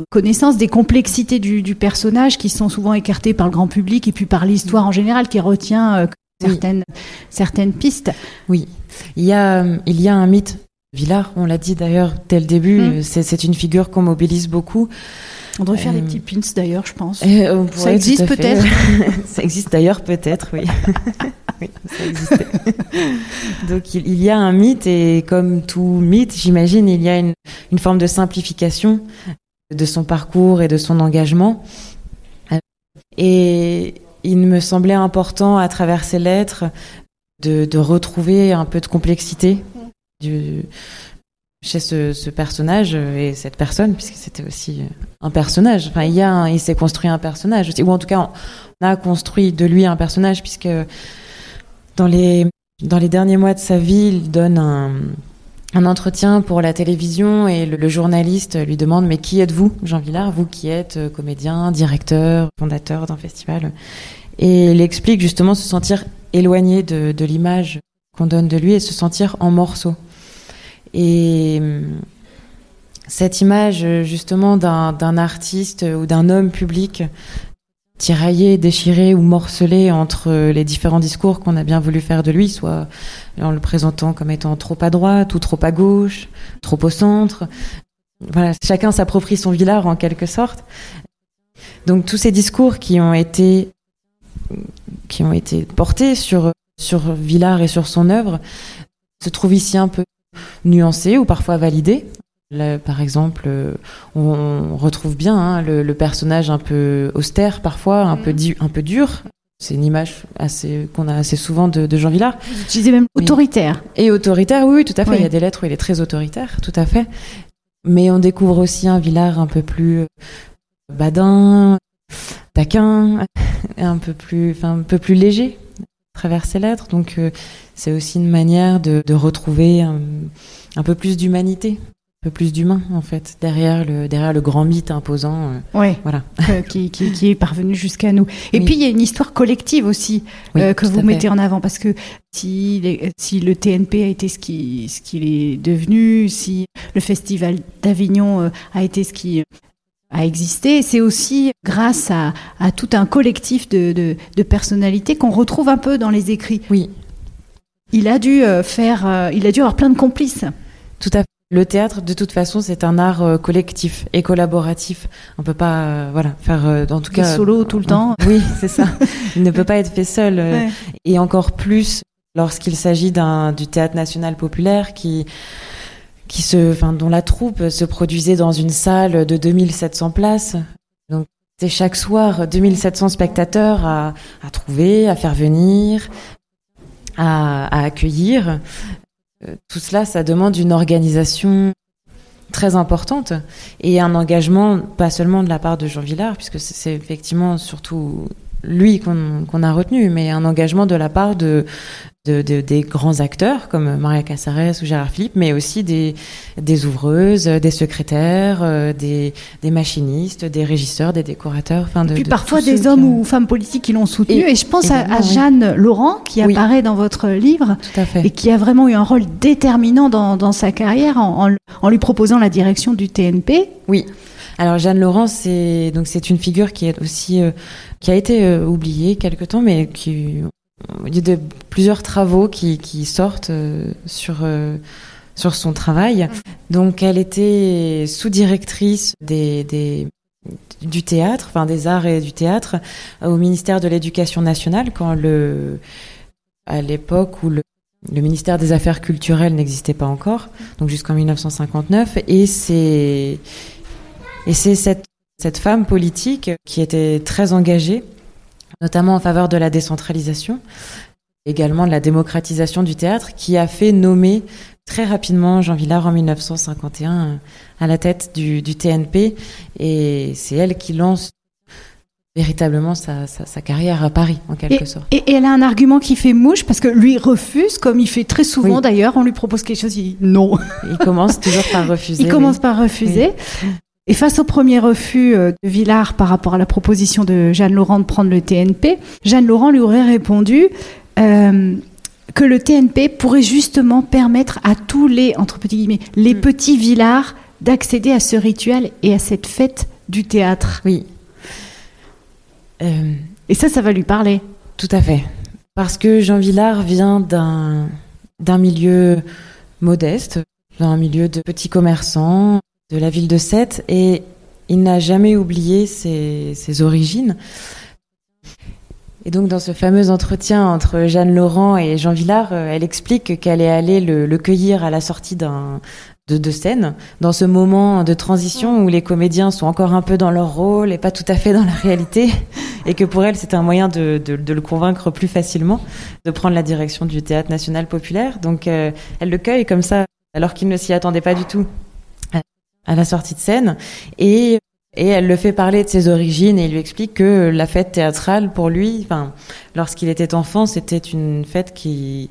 connaissance, des complexités du, personnage qui sont souvent écartées par le grand public et puis par l'histoire en général qui retient euh, certaines, certaines pistes. Oui, il y a, il y a un mythe Villard, on l'a dit d'ailleurs dès le début, mm. c'est une figure qu'on mobilise beaucoup. On devrait faire des euh, petits pins d'ailleurs, je pense. Euh, ça existe peut-être. ça existe d'ailleurs peut-être, oui. Donc il, y a un mythe et comme tout mythe, j'imagine, il y a une, forme de simplification de son parcours et de son engagement. Et il me semblait important à travers ces lettres de, retrouver un peu de complexité chez ce, personnage et cette personne, puisque c'était aussi un personnage. Enfin, il, il s'est construit un personnage, ou en tout cas, on a construit de lui un personnage, puisque dans les, dans les derniers mois de sa vie, il donne un, un entretien pour la télévision et le, journaliste lui demande Mais qui êtes-vous, Jean Villard? Vous qui êtes euh, comédien, directeur, fondateur d'un festival? Et il explique justement se sentir éloigné de, de l'image qu'on donne de lui et se sentir en morceaux. Et cette image justement d'un artiste ou d'un homme public tiraillé, déchiré ou morcelé entre les différents discours qu'on a bien voulu faire de lui, soit en le présentant comme étant trop à droite ou trop à gauche, trop au centre. Voilà, chacun s'approprie son villard en quelque sorte. Donc tous ces discours qui ont été qui ont été portés sur sur Villard et sur son œuvre se trouvent ici un peu nuancé ou parfois par exemple, euh, on, retrouve bien hein, le, personnage un peu austère parfois, un, peu, mm. un peu dur. C'est une image assez qu'on a assez souvent de, Jean Villard. Vous utilisez même autoritaire. Et autoritaire, oui, tout à fait. Il y a des lettres où il est très autoritaire, tout à fait. Mais on découvre aussi un Villard un peu plus euh, badin, taquin, un peu plus, enfin, un peu plus léger à travers ses lettres. Donc, euh, c'est aussi une manière de, retrouver un, peu plus d'humanité, peu plus d'humain en fait derrière le derrière le grand mythe imposant. Euh. Voilà. Euh, qui, qui, est parvenu jusqu'à nous. Et puis il y a une histoire collective aussi euh, que vous mettez en avant parce que si si le TNP a été ce qui ce qu'il est devenu, si le festival d'Avignon a été ce qui a existé. C'est aussi grâce à, à, tout un collectif de, de, de personnalités qu'on retrouve un peu dans les écrits. Oui, il a dû faire, il a dû avoir plein de complices. Tout à fait. Le théâtre, de toute façon, c'est un art euh, collectif et collaboratif. On peut pas, voilà, faire, en tout cas, solo tout le temps. Oui, c'est ça. il ne peut pas être fait seul, et encore plus lorsqu'il s'agit d'un du théâtre national populaire qui qui se, enfin, dont la troupe se produisait dans une salle de 2700 places. Donc c'est chaque soir 2700 spectateurs à, à, trouver, à faire venir, à, à accueillir. Euh, tout cela, ça demande une organisation très importante et un engagement pas seulement de la part de Jean Villard, puisque c'est effectivement surtout lui qu'on a retenu, mais un engagement de la part de, de, de, des grands acteurs comme Maria Casares ou Gérard Philippe, mais aussi des, des ouvreuses, des secrétaires, euh, des, des, machinistes, des régisseurs, des décorateurs. Enfin de, Puis parfois des hommes ou femmes politiques qui l'ont soutenu. Et, et, je pense à, à, Jeanne Laurent qui oui. apparaît dans votre livre et qui a vraiment eu un rôle déterminant dans, dans sa carrière en, en, en lui proposant la direction du TNP. Oui. Alors Jeanne Laurent, c'est donc c'est une figure qui est aussi euh, qui a été euh, oubliée quelque temps, mais qui il y a de, plusieurs travaux qui, qui sortent euh, sur euh, sur son travail. Donc elle était sous-directrice des, des du théâtre, enfin des arts et du théâtre au ministère de l'Éducation nationale quand le à l'époque où le le ministère des Affaires culturelles n'existait pas encore, donc jusqu'en 1959, et c'est et c'est cette cette femme politique qui était très engagée notamment en faveur de la décentralisation, également de la démocratisation du théâtre, qui a fait nommer très rapidement Jean Villard en 1951 à la tête du, du TNP, et c'est elle qui lance véritablement sa, sa, sa, carrière à Paris, en quelque et, sorte. Et, et, elle a un argument qui fait mouche, parce que lui refuse, comme il fait très souvent oui. d'ailleurs, on lui propose quelque chose, il dit non. Il commence toujours par refuser. Il commence par refuser. Oui. Et face au premier refus euh, de Villard par rapport à la proposition de Jeanne Laurent de prendre le TNP, Jeanne Laurent lui aurait répondu euh, que le TNP pourrait justement permettre à tous les, entre petits guillemets, les mmh. petits Villards d'accéder à ce rituel et à cette fête du théâtre. Oui. Euh, et ça, ça va lui parler. Tout à fait. Parce que Jean Villard vient d'un, d'un milieu modeste, d'un milieu de petits commerçants, de la ville de Sète et il n'a jamais oublié ses, origines. Et donc dans ce fameux entretien entre Jeanne Laurent et Jean Villard, euh, elle explique qu'elle est allée le, cueillir à la sortie d'un de, de scène, dans ce moment de transition où les comédiens sont encore un peu dans leur rôle et pas tout à fait dans la réalité, et que pour elle c'est un moyen de, le convaincre plus facilement de prendre la direction du théâtre national populaire. Donc euh, elle le cueille comme ça, alors qu'il ne s'y attendait pas du tout à la sortie de scène. Et et elle le fait parler de ses origines et lui explique que la fête théâtrale pour lui, enfin, lorsqu'il était enfant, c'était une fête qui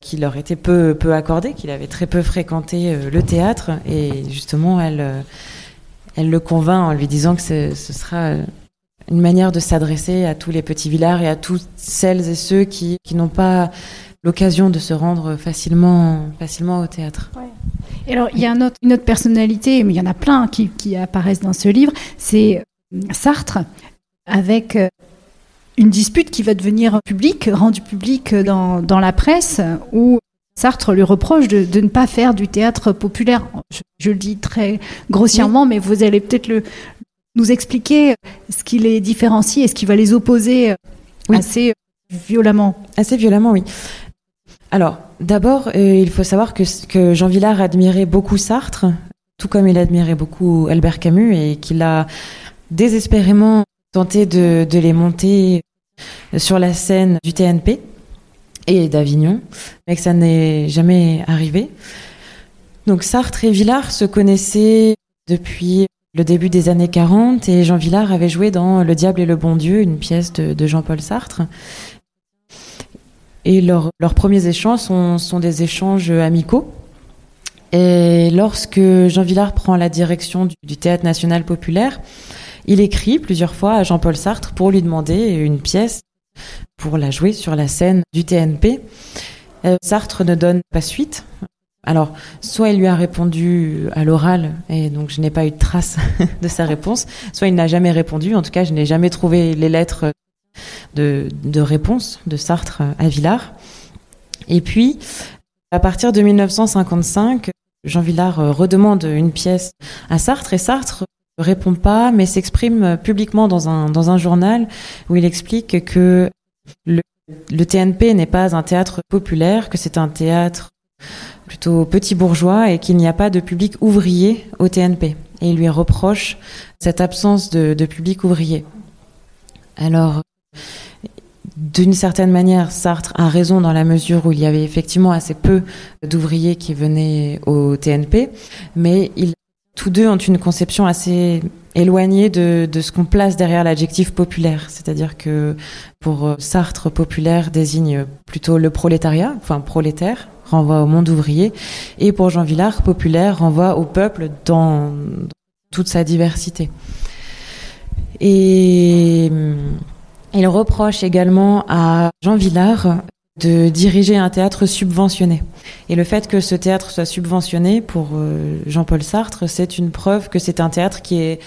qui leur était peu peu accordée, qu'il avait très peu fréquenté euh, le théâtre. Et justement elle euh, elle le convainc en lui disant que ce sera une manière de s'adresser à tous les petits villards et à toutes celles et ceux qui qui n'ont pas l'occasion de se rendre facilement, facilement au théâtre. Ouais. Et alors, il y a un autre, une autre personnalité, mais il y en a plein qui, qui apparaissent dans ce livre, c'est euh, Sartre, avec euh, une dispute qui va devenir publique, rendue publique dans, dans la presse, où Sartre lui reproche de, de, ne pas faire du théâtre populaire. Je, je le dis très grossièrement, oui. mais vous allez peut-être le, nous expliquer ce qui les différencie et ce qui va les opposer oui. assez violemment. Assez violemment, oui. Alors, d'abord, euh, il faut savoir que, Jean Villard admirait beaucoup Sartre, tout comme il admirait beaucoup Albert Camus, et qu'il a désespérément tenté de, les monter sur la scène du TNP et d'Avignon, mais que ça n'est jamais arrivé. Donc Sartre et Villard se connaissaient depuis le début des années 40 et Jean Villard avait joué dans Le Diable et le Bon Dieu, une pièce de Jean-Paul Sartre. Et leur, leurs premiers échanges sont, des échanges amicaux. Et lorsque Jean Villard prend la direction du, du, Théâtre national populaire, il écrit plusieurs fois à Jean-Paul Sartre pour lui demander une pièce pour la jouer sur la scène du TNP. Euh, Sartre ne donne pas suite. Alors, soit il lui a répondu à l'oral, et donc je n'ai pas eu de trace de sa réponse, soit il n'a jamais répondu. En tout cas, je n'ai jamais trouvé les lettres de, réponse de Sartre à Villard. Et puis, à partir de 1955, Jean Villard redemande une pièce à Sartre et Sartre ne répond pas, mais s'exprime publiquement dans un, dans un journal où il explique que le, TNP n'est pas un théâtre populaire, que c'est un théâtre plutôt petit bourgeois et qu'il n'y a pas de public ouvrier au TNP. et il lui reproche cette absence de public ouvrier. Alors, d'une certaine manière, Sartre a raison dans la mesure où il y avait effectivement assez peu d'ouvriers qui venaient au TNP, mais tous deux ont une conception assez éloignée de, de ce qu'on place derrière l'adjectif populaire. C'est-à-dire que pour Sartre, populaire désigne plutôt le prolétariat, enfin prolétaire, renvoie au monde ouvrier, et pour Jean Villard, populaire renvoie au peuple dans toute sa diversité. Et il reproche également à Jean Villard de diriger un théâtre subventionné. Et le fait que ce théâtre soit subventionné, pour euh, Jean-Paul Sartre, c'est une preuve que c'est un théâtre qui est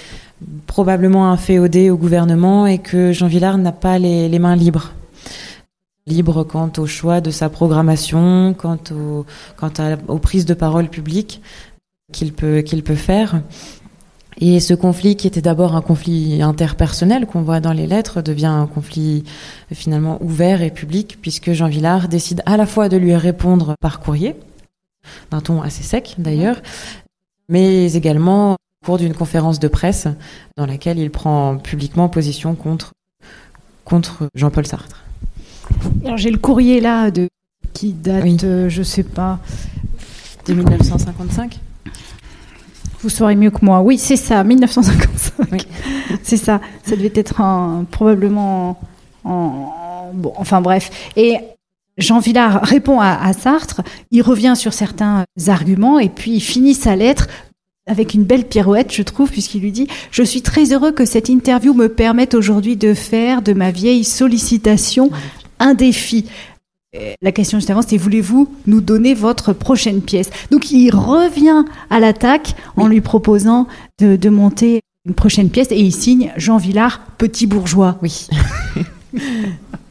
probablement inféodé au gouvernement et que Jean Villard n'a pas les, mains libres. Libre quant au choix de sa programmation, quant, aux prises de parole publiques qu'il peut faire. Et ce conflit, qui était d'abord un conflit interpersonnel qu'on voit dans les lettres, devient un conflit finalement ouvert et public, puisque Jean Villard décide à la fois de lui répondre par courrier, d'un ton assez sec d'ailleurs, mais également au cours d'une conférence de presse dans laquelle il prend publiquement position contre, contre Jean-Paul Sartre. Alors j'ai le courrier là de qui date, oui. euh, je sais pas, de 1955. Vous saurez mieux que moi. Oui, c'est ça, 1955. Oui. c'est ça. Ça devait être un, probablement en, bon, enfin bref. Et Jean Villard répond à, à, Sartre. Il revient sur certains arguments et puis il finit sa lettre avec une belle pirouette, je trouve, puisqu'il lui dit Je suis très heureux que cette interview me permette aujourd'hui de faire de ma vieille sollicitation un défi. La question juste avant, c'était voulez-vous nous donner votre prochaine pièce? Donc il revient à l'attaque en lui proposant de, de, monter une prochaine pièce et il signe Jean Villard, petit bourgeois. Oui.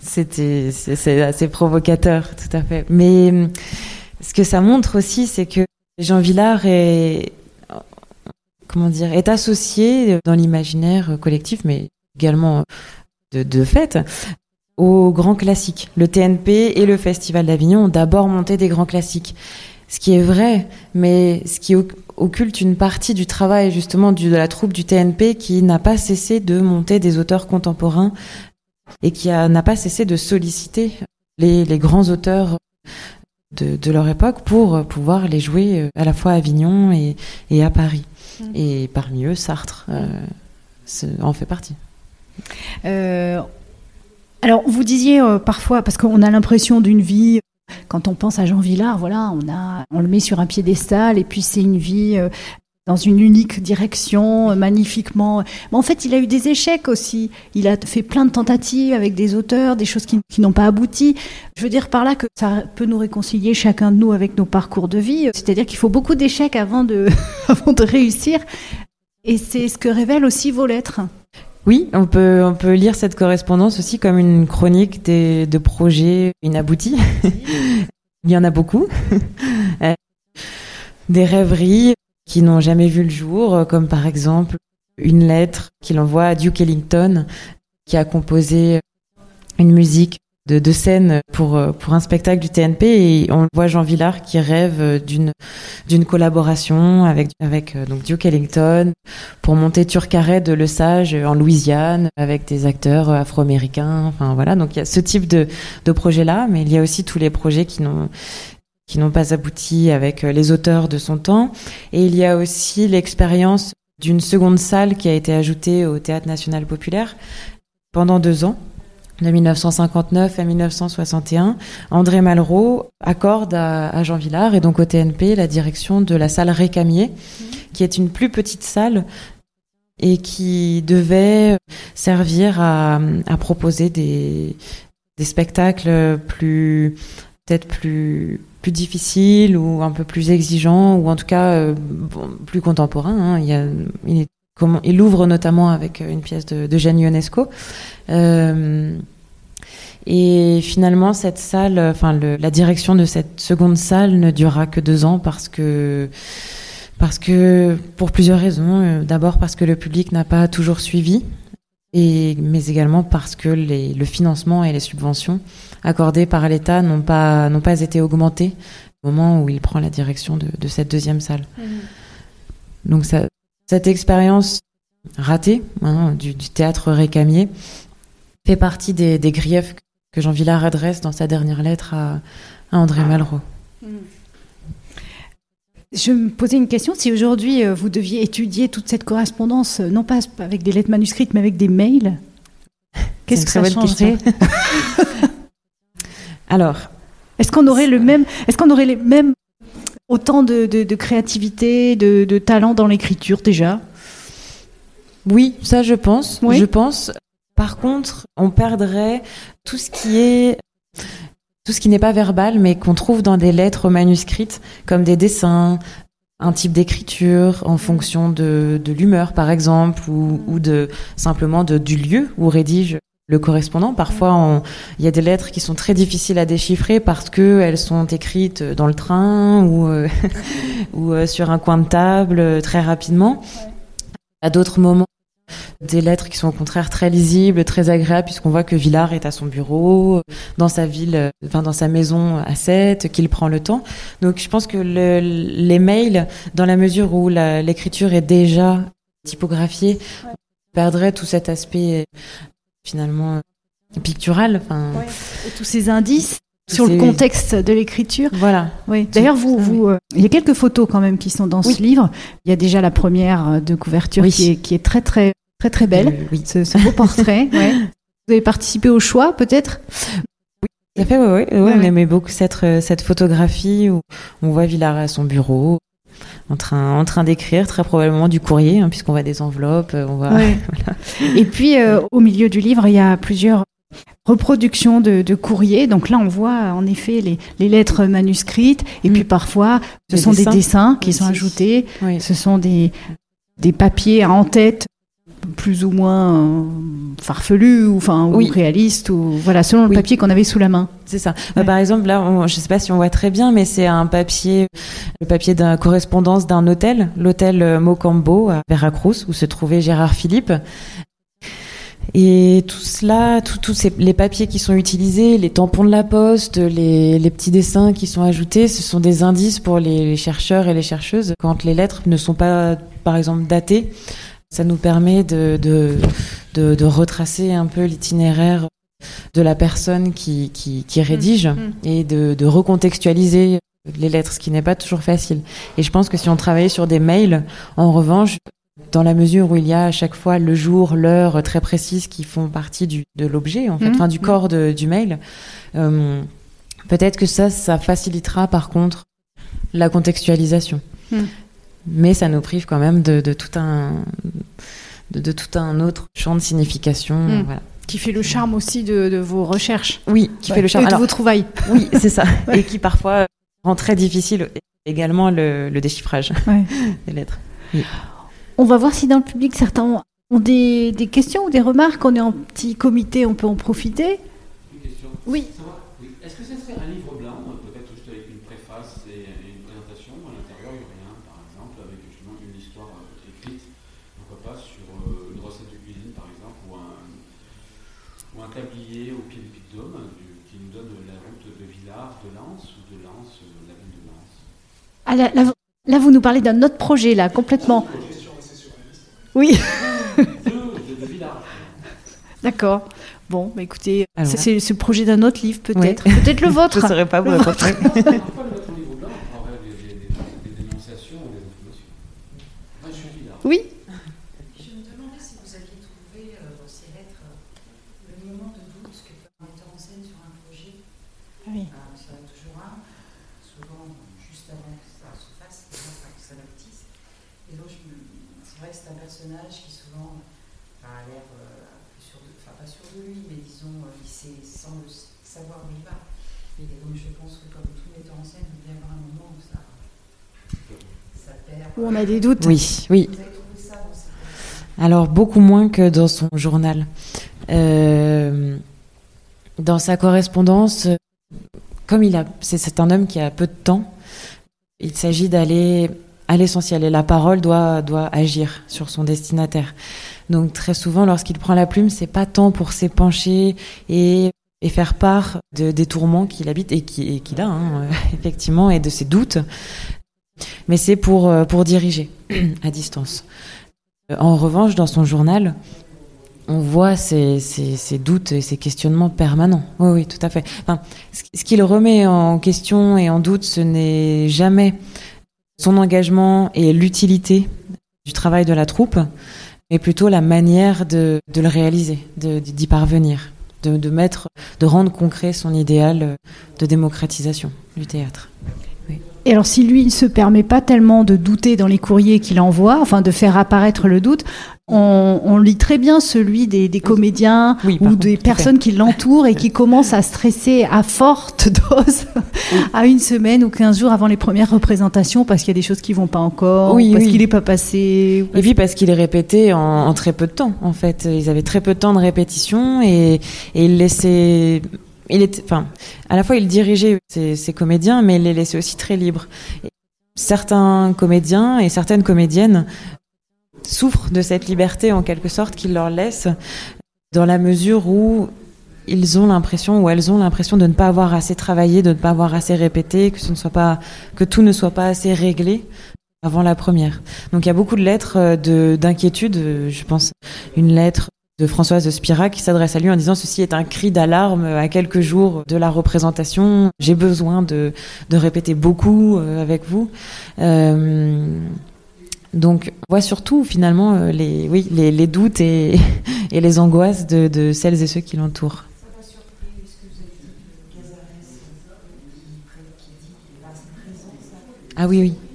C'était c'est assez provocateur, tout à fait. Mais ce que ça montre aussi, c'est que Jean Villard est comment dire est associé dans l'imaginaire collectif, mais également de, de fait aux grands classiques. Le TNP et le Festival d'Avignon ont d'abord monté des grands classiques. Ce qui est vrai, mais ce qui occulte une partie du travail justement de la troupe du TNP qui n'a pas cessé de monter des auteurs contemporains et qui n'a pas cessé de solliciter les, les grands auteurs de, de, leur époque pour pouvoir les jouer à la fois à Avignon et, et à Paris. Mmh. Et parmi eux, Sartre euh, en fait partie. Euh, alors, vous disiez euh, parfois, parce qu'on a l'impression d'une vie, quand on pense à Jean Villard, voilà, on, le met sur un piédestal, et puis c'est une vie euh, dans une unique direction, euh, magnifiquement. Mais en fait, il a eu des échecs aussi. Il a fait plein de tentatives avec des auteurs, des choses qui, n'ont pas abouti. Je veux dire par là que ça peut nous réconcilier chacun de nous avec nos parcours de vie. C'est-à-dire qu'il faut beaucoup d'échecs avant de, avant de réussir. Et c'est ce que révèlent aussi vos lettres. Oui, on peut, on peut lire cette correspondance aussi comme une chronique des, de projets inaboutis. Il y en a beaucoup. des rêveries qui n'ont jamais vu le jour, comme par exemple une lettre qu'il envoie à Duke Ellington, qui a composé une musique de, de scène pour, pour un spectacle du TNP et on voit Jean Villard qui rêve d'une d'une collaboration avec avec donc Duke Ellington pour monter Turcaret de Le Sage en Louisiane avec des acteurs afro-américains. Enfin voilà. Donc il y a ce type de de projet là mais il y a aussi tous les projets qui n'ont qui n'ont pas abouti avec les auteurs de son temps. Et il y a aussi l'expérience d'une seconde salle qui a été ajoutée au Théâtre National Populaire pendant deux ans de 1959 à 1961, André Malraux accorde à, à, Jean Villard et donc au TNP la direction de la salle Récamier, mmh. qui est une plus petite salle et qui devait servir à, à proposer des, des, spectacles plus peut-être plus plus difficiles ou un peu plus exigeants ou en tout cas euh, bon, plus contemporains. Hein. Il, y a, il est Comment, il ouvre notamment avec une pièce de, de Jeanne Ionesco. Euh, et finalement, cette salle, enfin, le, la direction de cette seconde salle ne durera que deux ans parce que, parce que, pour plusieurs raisons. D'abord parce que le public n'a pas toujours suivi, et, mais également parce que les, le financement et les subventions accordées par l'État n'ont pas, n'ont pas été augmentées au moment où il prend la direction de, de cette deuxième salle. Mmh. Donc ça, cette expérience ratée hein, du, théâtre récamier fait partie des, griefs que Jean Villard adresse dans sa dernière lettre à, André Malraux. Je me posais une question, si aujourd'hui euh, vous deviez étudier toute cette correspondance, euh, non pas avec des lettres manuscrites, mais avec des mails, qu'est-ce que ça changerait Alors, est-ce qu'on aurait le même, est-ce qu'on aurait les mêmes autant de, créativité, de, talent dans l'écriture déjà Oui, ça je pense. Je pense. Par contre, on perdrait tout ce qui est tout ce qui n'est pas verbal, mais qu'on trouve dans des lettres manuscrites, comme des dessins, un type d'écriture en fonction de, l'humeur, par exemple, ou, de simplement de, du lieu où rédige le correspondant. Parfois, il y a des lettres qui sont très difficiles à déchiffrer parce que elles sont écrites dans le train ou, euh, euh, sur un coin de table euh, très rapidement. À d'autres moments, des lettres qui sont au contraire très lisibles, très agréables, puisqu'on voit que Villard est à son bureau, dans sa ville, enfin dans sa maison à 7, qu'il prend le temps. Donc je pense que le, les mails, dans la mesure où l'écriture est déjà typographiée, perdrait tout cet aspect finalement euh, pictural. Enfin, tous ces indices sur le contexte de l'écriture. Voilà. Oui. D'ailleurs, vous, vous, euh, il y a quelques photos quand même qui sont dans ce livre. Il y a déjà la première euh, de couverture qui, est, qui est très très très très belle. oui. Ce, beau portrait. ouais. Vous avez participé au choix, peut-être? Oui, tout à fait. Oui, oui. on aimait beaucoup cette cette photographie où on voit Villard à son bureau en train, en train d'écrire, très probablement du courrier, hein, puisqu'on voit des enveloppes. On voit, Et puis, euh, au milieu du livre, il y a plusieurs reproductions de, de courriers. Donc là, on voit en effet les, les lettres manuscrites, et puis mm. parfois, ce sont des dessins qui sont ajoutés. Ce sont des, des papiers en tête plus ou moins euh, farfelu ou enfin ou réaliste ou voilà selon le papier qu'on avait sous la main. C'est ça. Par exemple là, on, je sais pas si on voit très bien, mais c'est un papier, le papier d'une correspondance d'un hôtel, l'hôtel euh, Mocambo à Veracruz où se trouvait Gérard Philippe. Et tout cela, tous les papiers qui sont utilisés, les tampons de la poste, les, les, petits dessins qui sont ajoutés, ce sont des indices pour les chercheurs et les chercheuses quand les lettres ne sont pas, par exemple, datées. Ça nous permet de, de, de, de retracer un peu l'itinéraire de la personne qui, qui, qui rédige mmh, mmh. et de, de recontextualiser les lettres, ce qui n'est pas toujours facile. Et je pense que si on travaillait sur des mails, en revanche, dans la mesure où il y a à chaque fois le jour, l'heure très précise qui font partie du, de l'objet, en fait, mmh, enfin du corps de, du mail, euh, peut-être que ça, ça facilitera par contre la contextualisation mais ça nous prive quand même de, de tout un de, de, tout un autre champ de signification. Hmm. Voilà. Qui fait le charme aussi de, de vos recherches. Oui, qui fait le charme et de vos trouvailles. Oui, c'est ça. Et qui parfois rend très difficile également le, le déchiffrage des lettres. On va voir si dans le public certains ont des, des questions ou des remarques. On est en petit comité, on peut en profiter. Une question. Oui. Est-ce que ce serait un livre Ah, là, vous nous parlez d'un autre projet, là, complètement. Oui. D'accord. Bon, bah écoutez, c'est ce projet d'un autre livre, peut-être. Peut-être le vôtre. Je ne saurais pas vous répondre. Oui. Je me demandais si vous aviez trouvé euh, dans ces lettres le moment de doute que peut mettre en scène sur un projet. Ah oui. c'est un personnage qui souvent a l'air euh, sûr de, enfin pas sûr de lui, mais disons, euh, il sait, semble savoir où il va. Et donc je pense que comme tout metteur en scène, il y avoir un moment où ça, ça perd. Où on a des doutes. Oui, oui. Vous avez trouvé ça dans cette... Alors beaucoup moins que dans son journal. Euh, dans sa correspondance, comme il a, c'est un homme qui a peu de temps, il s'agit d'aller à l'essentiel et la parole doit doit agir sur son destinataire. Donc très souvent lorsqu'il prend la plume, c'est pas tant pour s'épancher et et faire part de, des tourments qu'il habite et qu'il a hein, effectivement et de ses doutes, mais c'est pour pour diriger à distance. En revanche, dans son journal, on voit ces, doutes et ces questionnements permanents. Oui, oui, tout à fait. Enfin, ce qu'il remet en question et en doute, ce n'est jamais son engagement et l'utilité du travail de la troupe, mais plutôt la manière de, le réaliser, d'y parvenir, de, mettre, de rendre concret son idéal de démocratisation du théâtre. Et alors, si lui, il se permet pas tellement de douter dans les courriers qu'il envoie, enfin de faire apparaître le doute, on, lit très bien celui des, comédiens ou des personnes qui l'entourent et qui commencent à stresser à forte dose à une semaine ou quinze jours avant les premières représentations parce qu'il y a des choses qui vont pas encore, parce qu'il n'est pas passé. Et puis parce qu'il est répété en, très peu de temps, en fait. Ils avaient très peu de temps de répétition et, et ils laissaient il était, enfin, à la fois il dirigeait ses, comédiens, mais il les laissait aussi très libres. certains comédiens et certaines comédiennes souffrent de cette liberté en quelque sorte qu'il leur laisse, dans la mesure où ils ont l'impression ou elles ont l'impression de ne pas avoir assez travaillé, de ne pas avoir assez répété, que ce ne soit pas, que tout ne soit pas assez réglé avant la première. Donc il y a beaucoup de lettres de d'inquiétude. Je pense une lettre de Françoise Spira qui s'adresse à lui en disant ceci est un cri d'alarme à quelques jours de la représentation. J'ai besoin de, de, répéter beaucoup euh, avec vous. Euh, donc, on voit surtout finalement euh, les, oui, les, les doutes et, et, les angoisses de, de celles et ceux qui l'entourent. Ah oui, oui.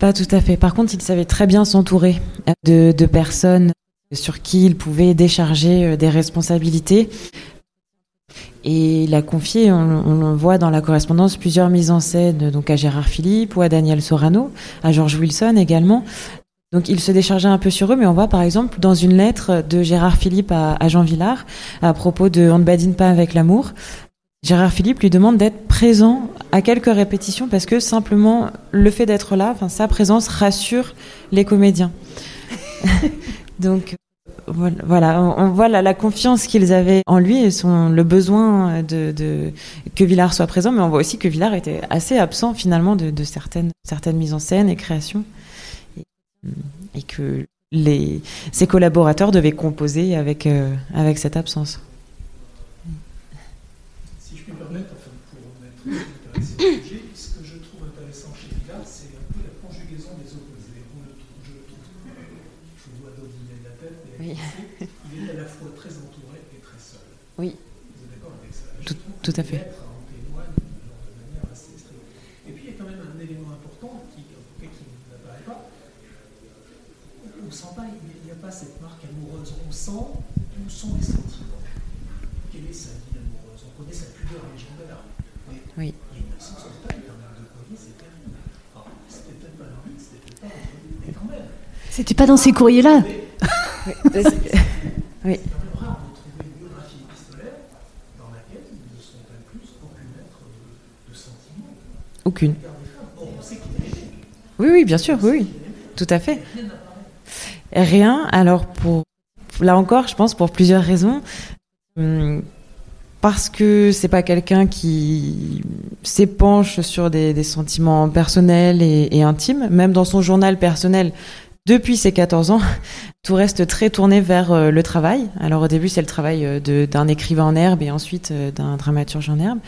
Pas tout à fait. Par contre, il savait très bien s'entourer de, de, personnes sur qui il pouvait décharger euh, des responsabilités. Et il a confié, on, le voit dans la correspondance, plusieurs mises en scène, donc à Gérard Philippe ou à Daniel Sorano, à George Wilson également. Donc il se déchargeait un peu sur eux, mais on voit par exemple dans une lettre de Gérard Philippe à, à Jean Villard à propos de On ne badine pas avec l'amour, Gérard Philippe lui demande d'être présent à quelques répétitions parce que simplement le fait d'être là, enfin sa présence rassure les comédiens. Donc voilà, on voit la, confiance qu'ils avaient en lui et le besoin de, que Villard soit présent, mais on voit aussi que Villard était assez absent finalement de, certaines, certaines mises en scène et créations, et, que ses collaborateurs devaient composer avec, euh, avec cette absence. Ce que je trouve intéressant chez Villard, c'est un peu la conjugaison des opposés. je trouve, je vois dominé de la tête, mais il est à la fois très entouré et très seul. Oui. Vous êtes d'accord avec ça tout, à fait. Et puis il y a quand même un élément important qui, qui n'apparaît pas. On ne sent pas, il n'y a pas cette marque amoureuse. On sent où sont les sentiments? Quelle est sa vie amoureuse? On connaît sa pudeur légendaire. Oui. C'était pas dans ces courriers-là. oui. Aucune. Oui, oui, bien sûr, oui, tout à fait. Rien. Alors pour là encore, je pense pour plusieurs raisons. Hum, parce que c'est pas quelqu'un qui s'épanche sur des, sentiments personnels et, intimes. Même dans son journal personnel, depuis ses 14 ans, tout reste très tourné vers euh, le travail. Alors au début, c'est le travail euh, d'un écrivain en herbe et ensuite euh, d'un dramaturge en herbe.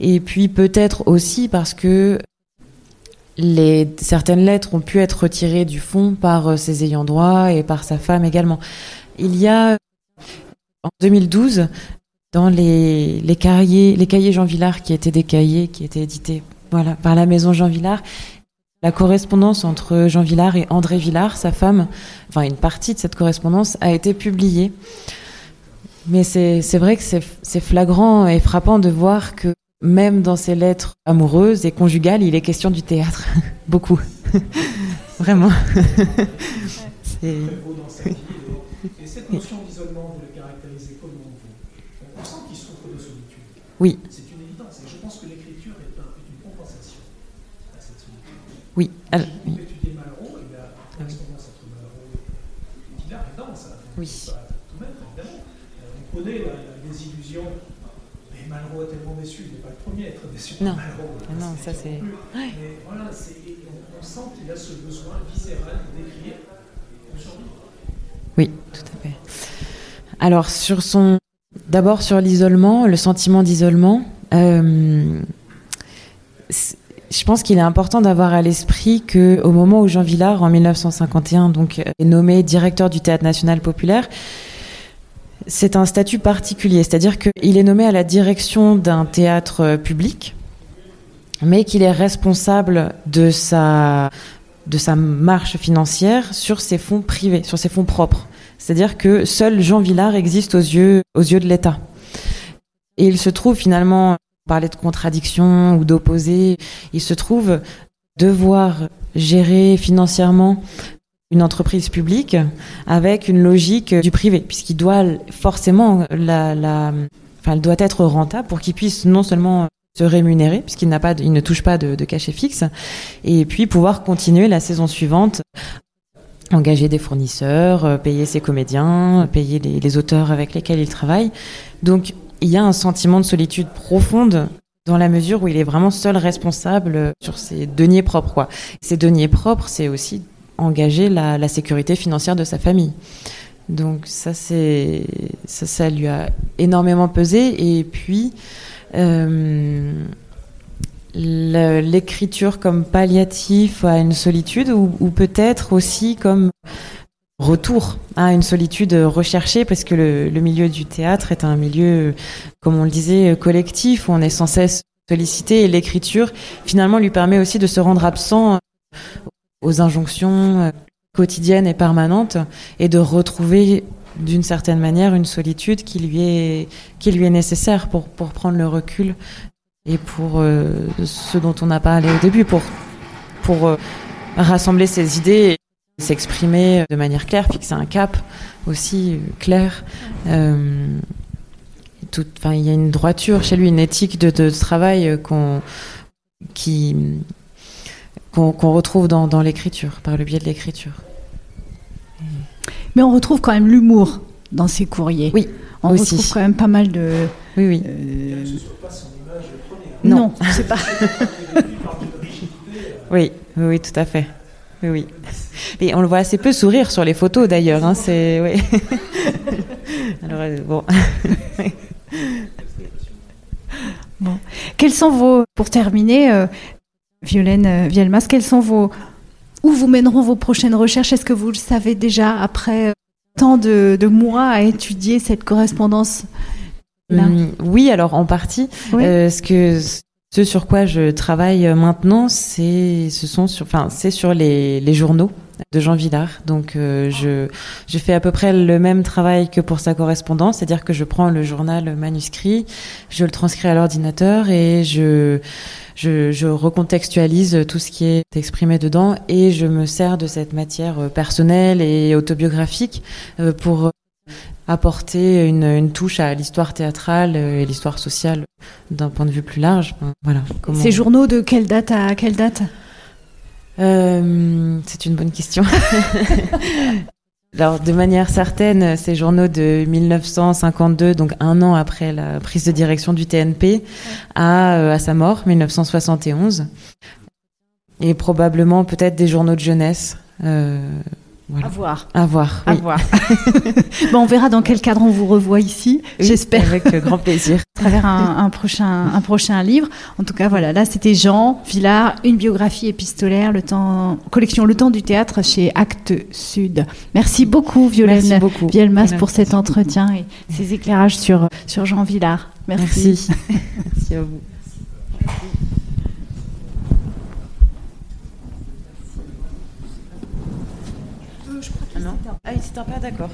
Et puis peut-être aussi parce que certaines lettres ont pu être retirées du fond par ses ayants droit et par sa femme également. Il y a en 2012 dans les, les, cahiers, les cahiers Jean Villard, qui étaient des cahiers qui étaient édités voilà, par la maison Jean Villard, la correspondance entre Jean Villard et André Villard, sa femme, enfin une partie de cette correspondance a été publiée. Mais c'est vrai que c'est flagrant et frappant de voir que même dans ses lettres amoureuses et conjugales, il est question du théâtre. Beaucoup. Vraiment. c'est... Et cette notion d'isolement, vous le caractérisez comment? on sent qu'il souffre de solitude. Oui. C'est une évidence. Et je pense que l'écriture est, un, est, une compensation à cette solitude. Oui. Alors, si vous étudiez Malraux, il a ah une expérience entre Malraux et Villard est dense. Hein, oui. Pas tout mettre, évidemment. Euh, on connaît la, la désillusion. Mais Malraux est tellement déçu, il n'est pas le premier à être déçu. Non, Malraux, hein, ah non ça c'est. Mais voilà, on, sent qu'il a ce besoin viscéral d'écrire pour survivre. Oui, tout à fait. Alors sur son d'abord sur l'isolement, le sentiment d'isolement. euh, je pense qu'il est important d'avoir à l'esprit que au moment où Jean Villard, en 1951, donc est nommé directeur du Théâtre National Populaire, c'est un statut particulier, c'est-à-dire qu'il est nommé à la direction d'un théâtre euh, public, mais qu'il est responsable de sa de sa marche financière sur ses fonds privés, sur ses fonds propres. C'est-à-dire que seul Jean Villard existe aux yeux, aux yeux de l'État. Et il se trouve finalement, parlait de contradiction ou d'opposé, il se trouve devoir gérer financièrement une entreprise publique avec une logique du privé, puisqu'il doit forcément enfin, elle doit être rentable pour qu'il puisse non seulement se rémunérer, puisqu'il n'a pas, il ne touche pas de cachet fixe, et puis pouvoir continuer la saison suivante engager des fournisseurs, euh, payer ses comédiens, payer les, auteurs avec lesquels il travaille. Donc il y a un sentiment de solitude profonde dans la mesure où il est vraiment seul responsable sur ses deniers propres. Quoi. Ses deniers propres, c'est aussi engager la, sécurité financière de sa famille. Donc ça, ça, ça lui a énormément pesé. Et puis euh, l'écriture comme palliatif à une solitude ou, peut-être aussi comme retour à une solitude recherchée parce que le, milieu du théâtre est un milieu, comme on le disait, collectif où on est sans cesse sollicité et l'écriture finalement lui permet aussi de se rendre absent aux injonctions euh, quotidiennes et permanentes et de retrouver d'une certaine manière une solitude qui lui est, nécessaire pour prendre le recul et pour euh, ce dont on n'a pas parlé au début, pour, pour euh, rassembler ses idées et s'exprimer de manière claire, fixer un cap aussi euh, clair. Euh, tout, il y a une droiture chez lui, une éthique de, de travail qu'on qui qu'on retrouve dans, dans l'écriture, par le biais de l'écriture. Mais on retrouve quand même l'humour dans ses courriers. Oui, On aussi. retrouve quand même pas mal de. Oui, oui. euh, Ne pas. Non. pas. Parle d'une rigidité. euh, Oui, oui, oui, tout à fait. Oui, oui. Et on le voit assez peu sourire sur les photos d'ailleurs. Hein, c'est oui. Alors euh, bon. Bon. Quels sont vos, pour terminer, euh, Violaine euh, Vielmas, quels sont vos, où vous mèneront vos prochaines recherches? Est-ce que vous le savez déjà après tant de, de mois à étudier cette correspondance. Hum, oui, alors en partie. Oui. Euh, ce que ce sur quoi je travaille euh, maintenant, c'est ce sont sur, enfin, c'est sur les, les journaux de Jean Villard. Donc euh, je je fais à peu près le même travail que pour sa correspondance, c'est-à-dire que je prends le journal manuscrit, je le transcris à l'ordinateur et je je, je recontextualise tout ce qui est exprimé dedans et je me sers de cette matière euh, personnelle et autobiographique euh, pour apporter une, une touche à l'histoire théâtrale euh, et l'histoire sociale d'un point de vue plus large. Voilà. Comment- Ces journaux de quelle date à quelle date? Euh, c'est une bonne question. Alors, de manière certaine, ces journaux de 1952, donc un an après la prise de direction du TNP, à, euh, à sa mort, 1971, et probablement peut-être des journaux de jeunesse. Euh, À voilà. voir. À voir. À voir. bon, on verra dans quel cadre on vous revoit ici. Oui, J'espère. Avec euh, grand plaisir. à travers un, un prochain, un prochain livre. En tout cas, voilà, là, c'était Jean Villard, une biographie épistolaire, le temps, collection Le Temps du Théâtre chez Actes Sud. Merci beaucoup, Violaine Merci beaucoup. Vielmas, pour cet entretien et ces éclairages sur, sur Jean Villard. Merci. Merci. Merci à vous non Ah, il s'éteint pas, d'accord.